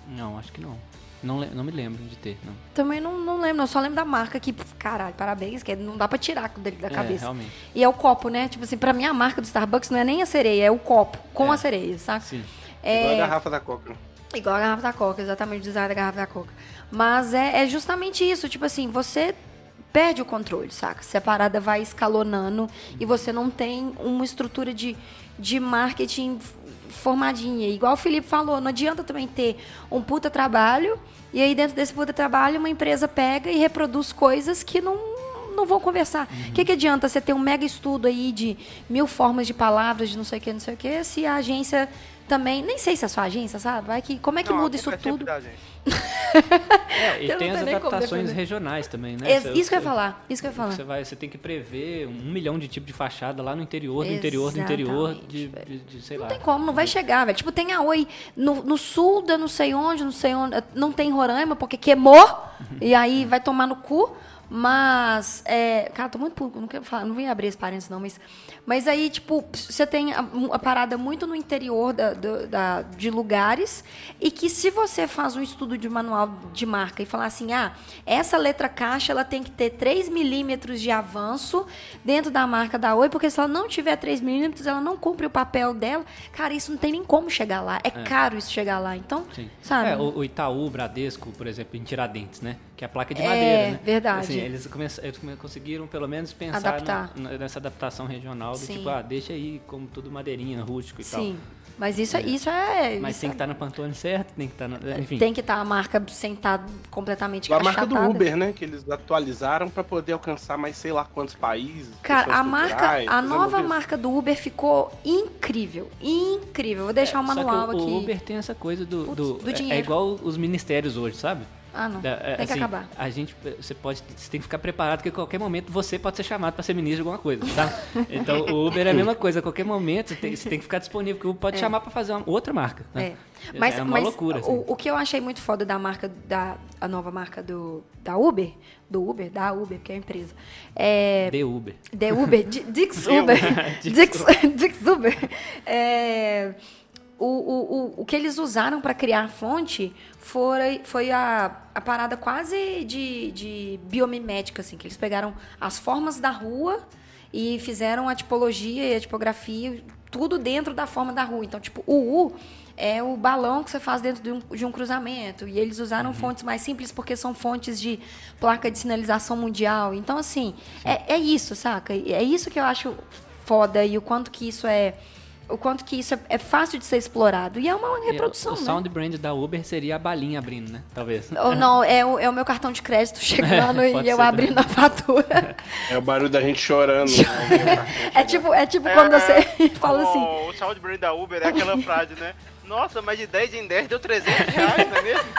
Não, acho que não. Não, não me lembro de ter, não. Também não, não lembro, eu só lembro da marca que, caralho, parabéns, que não dá pra tirar dele da É, cabeça. realmente. E é o copo, né? Tipo assim, pra mim a marca do Starbucks não é nem a sereia, é o copo com É. a sereia, saca? Sim. Igual a É, garrafa da Coca. Igual a garrafa da Coca, exatamente o design da garrafa da Coca. Mas é, é justamente isso, tipo assim, você perde o controle, saca? Se a parada vai escalonando e você não tem uma estrutura de, de marketing formadinha. Igual o Felipe falou, não adianta também ter um puta trabalho e aí dentro desse puta trabalho uma empresa pega e reproduz coisas que não não vão conversar. O que, que adianta você ter um mega estudo aí de mil formas de palavras, de não sei o que, não sei o que, se a agência também. Nem sei se é a sua agência, sabe? Vai que, como é que Não, muda isso é tudo? da gente. *laughs* É, e não tem as adaptações regionais também, né? Você- isso que eu ia falar. Isso que eu ia falar. Você, vai, você tem que prever um milhão de tipos de fachada lá no interior, do interior, do interior, de, de, de- sei Não lá. tem como, não vai chegar, velho. Tipo, tem a Oi no, no sul da não sei onde, não sei onde. Não tem Roraima, porque queimou. e aí vai tomar no cu. Mas, é, cara, tô muito puto, não quero falar, não vim abrir esse parênteses não, mas, mas aí, tipo, você tem a, a parada muito no interior da, do- da- de lugares e que se você faz um estudo de manual de marca e falar assim, ah, essa letra caixa, ela tem que ter 3 milímetros de avanço dentro da marca da Oi, porque se ela não tiver 3 milímetros, ela não cumpre o papel dela. Cara, isso não tem nem como chegar lá. É, caro isso chegar lá, então, Sim. sabe? É, o, o Itaú, o Bradesco, por exemplo, em Tiradentes, né? Que é a placa de É, madeira, né? verdade. Assim, eles, eles conseguiram pelo menos pensar Adaptar. nessa adaptação regional do Sim. tipo, ah, deixa aí como tudo madeirinha, rústico e tal. Sim. Mas isso, é- isso é. Mas isso tem é- que estar no Pantone certo, tem que estar no. Enfim. Tem que estar a marca sem estar completamente A marca do. Uber, né? Que eles atualizaram pra poder alcançar mais sei lá quantos países. Cara, a marca, a nova marca do Uber ficou incrível, incrível. Vou deixar o Só que manual o, aqui. o Uber tem essa coisa do. Putz, do- do é- é, dinheiro. igual os ministérios hoje, sabe? Ah, não. É, Tem que assim, acabar. A gente, você pode, você tem que ficar preparado que a qualquer momento você pode ser chamado para ser ministro de alguma coisa, tá? *laughs* Então o Uber é a mesma coisa, a qualquer momento você tem, você tem que ficar disponível, porque o Uber pode chamar para fazer uma outra marca. É. Né? Mas, é uma mas loucura. Assim. o, o que eu achei muito foda da marca, da a nova marca do, da Uber, do Uber, da Uber, que é a empresa, é, The Uber. The Uber, Di- *laughs* Dix Uber, Dix *laughs* Dix, Dix Uber, é, o, o, o, o que eles usaram para criar a fonte foi, foi a, a parada quase de, de biomimética, assim, que eles pegaram as formas da rua e fizeram a tipologia e a tipografia, tudo dentro da forma da rua. Então, tipo, o U é o balão que você faz dentro de um, de um cruzamento. E eles usaram fontes mais simples porque são fontes de placa de sinalização mundial. Então, assim, é, é isso, saca? É isso que eu acho foda e o quanto que isso é. O quanto que isso é, é fácil de ser explorado. E é uma reprodução, o né? sound brand da Uber seria a balinha abrindo, né? Talvez. Ou não, *laughs* é o, é o meu cartão de crédito chegando *laughs* e Pode eu abrindo a fatura. *laughs* É o barulho da gente chorando. É tipo, é tipo quando você fala assim. O, o sound brand da Uber é aquela frase, né? Nossa, mas de 10 em 10 deu 300 reais, não é mesmo?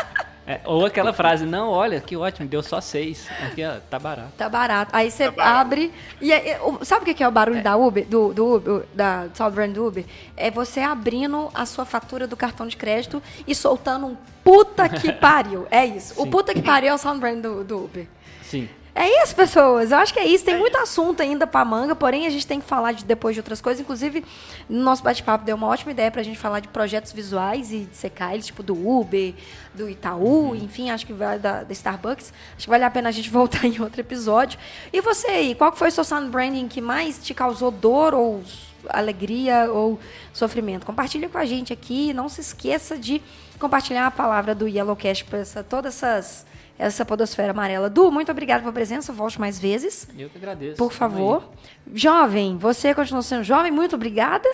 É, ou aquela frase, não, olha, que ótimo, deu só seis. Aqui, ó, tá barato. Tá barato. Aí você Tá abre. E aí, o- sabe o que que é o barulho da Uber, do, do Uber, da Sound Brand do Uber? É você abrindo a sua fatura do cartão de crédito e soltando um puta que *laughs* pariu. É isso. O Sim. puta que pariu é o Sound Brand do, do Uber. Sim. É isso, pessoas. Eu acho que é isso. Tem muito assunto ainda pra manga, porém a gente tem que falar de, depois de outras coisas. Inclusive, no nosso bate-papo deu uma ótima ideia pra gente falar de projetos visuais e de secar eles, tipo do Uber, do Itaú, enfim, acho que vai da, da Starbucks. Acho que vale a pena a gente *laughs* voltar em outro episódio. E você aí, qual foi o seu sound branding que mais te causou dor ou alegria ou sofrimento? Compartilha com a gente aqui. Não se esqueça de compartilhar a palavra do Yellowcast para essa, todas essas essa podosfera amarela. Du, muito obrigada pela presença. Volte mais vezes, Eu que agradeço. por favor. Jovem, você continua sendo jovem, muito obrigada.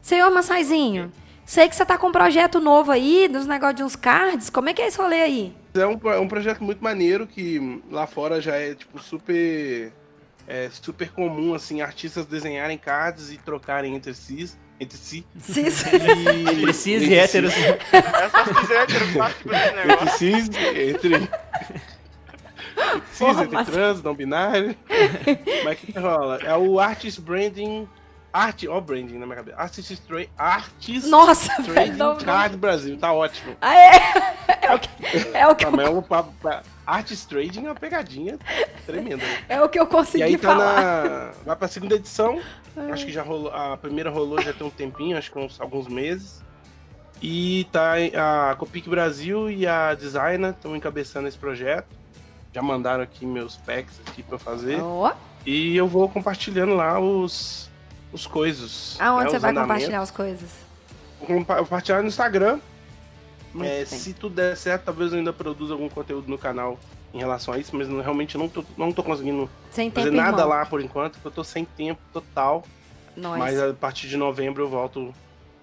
Senhor Massaizinho, sei que você tá com um projeto novo aí, dos negócios de uns cards. Como é que é esse rolê aí? É um, é um projeto muito maneiro que lá fora já é tipo super é super comum assim artistas desenharem cards e trocarem entre si, entre si. Sim. E, Entre cis e héteros. É tira parte desse Entre cis, entre cis, entre trans, não binário. Mas o que, que rola? É o Artist Branding. Art, ó, branding na minha cabeça. Artist, Tra- Artist Nossa, velho. Trading Não, não. Card Brasil. Tá ótimo. Ah, é. É o que, *laughs* é o que, eu, Também é um papo. pra- Artist Trading é uma pegadinha tremenda. né? *laughs* é o que eu E consegui aí tá falar. na. Vai pra segunda edição. Acho que já rolou. A primeira rolou já tem um tempinho, acho que uns alguns meses. E tá a Copic Brasil e a Designer estão encabeçando esse projeto. Já mandaram aqui meus packs aqui pra fazer. Ó, E eu vou compartilhando lá os, os coisas. aonde né, você vai andamentos. compartilhar as coisas? Vou compartilhar no Instagram. É, se tudo der certo, talvez eu ainda produza algum conteúdo no canal em relação a isso, mas não- realmente não tô, não tô conseguindo Sem fazer tempo, nada irmão. lá por enquanto, porque eu tô sem tempo total. Nós. Mas a partir de novembro eu volto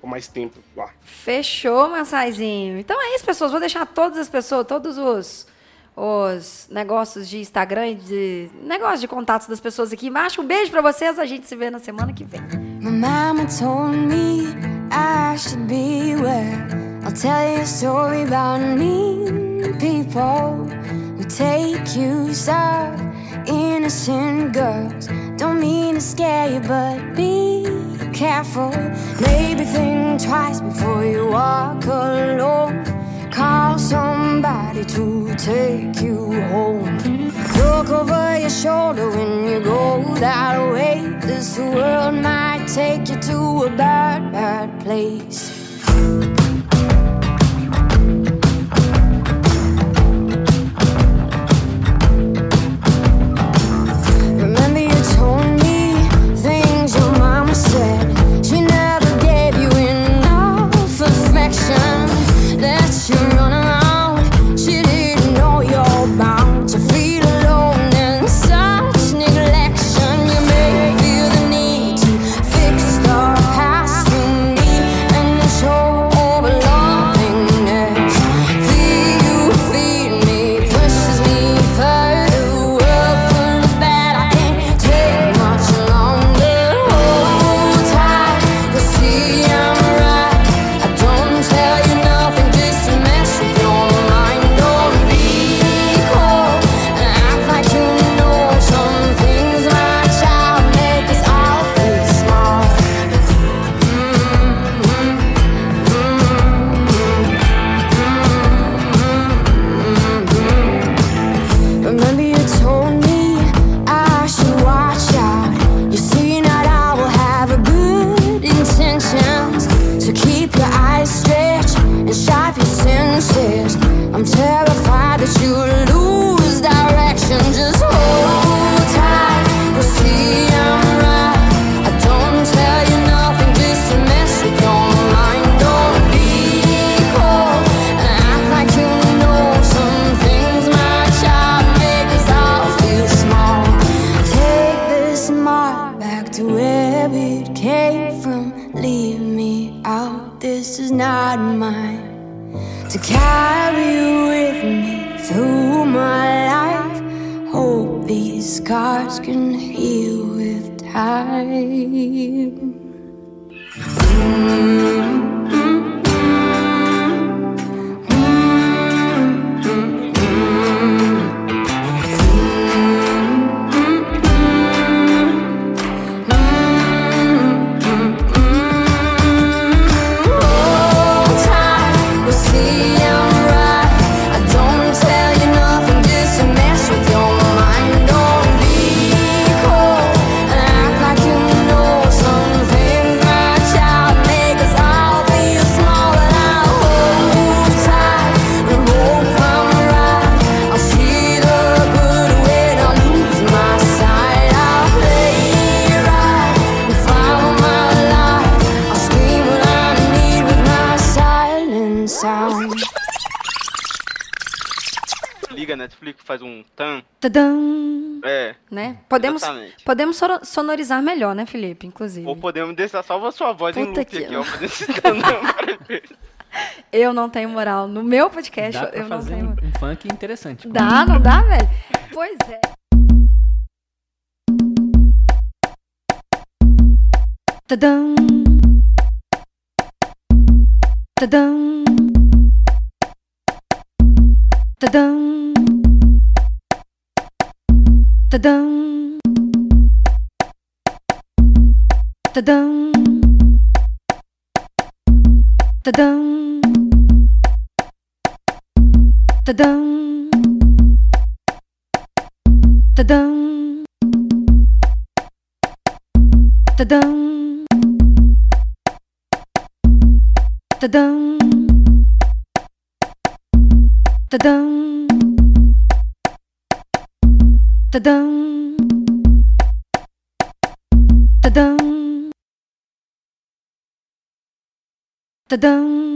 com mais tempo lá. Fechou, Mansaizinho. Então é isso, pessoas. Vou deixar todas as pessoas, todos os, os negócios de Instagram e de negócios de contatos das pessoas aqui embaixo. Um beijo pra vocês. A gente se vê na semana que vem. My mama told me I should beware. I'll tell you a story about mean people who take use of innocent girls. Don't mean to scare you, but be careful. Maybe think twice before you walk alone. Call somebody to take you home. Look over your shoulder when you go that way. This world might take you to a bad, bad place. These scars can heal with time. Hold Tadam! É. Né? Podemos, Exatamente. podemos sonorizar melhor, né, Felipe? Inclusive. Ou podemos deixar salva sua voz em Puta loop que- aqui, ó. Eu *laughs* não tenho moral. No meu podcast, Dá pra eu não fazer tenho um, um funk interessante. Dá, não dá, velho? Pois é. Tadam! Tadam! Tadam! Tadam. Tadam. Tadam. Tadam. Tadam. Tadam. Tadam. Tadam. Ta-dum. Ta-dum. Ta-dum.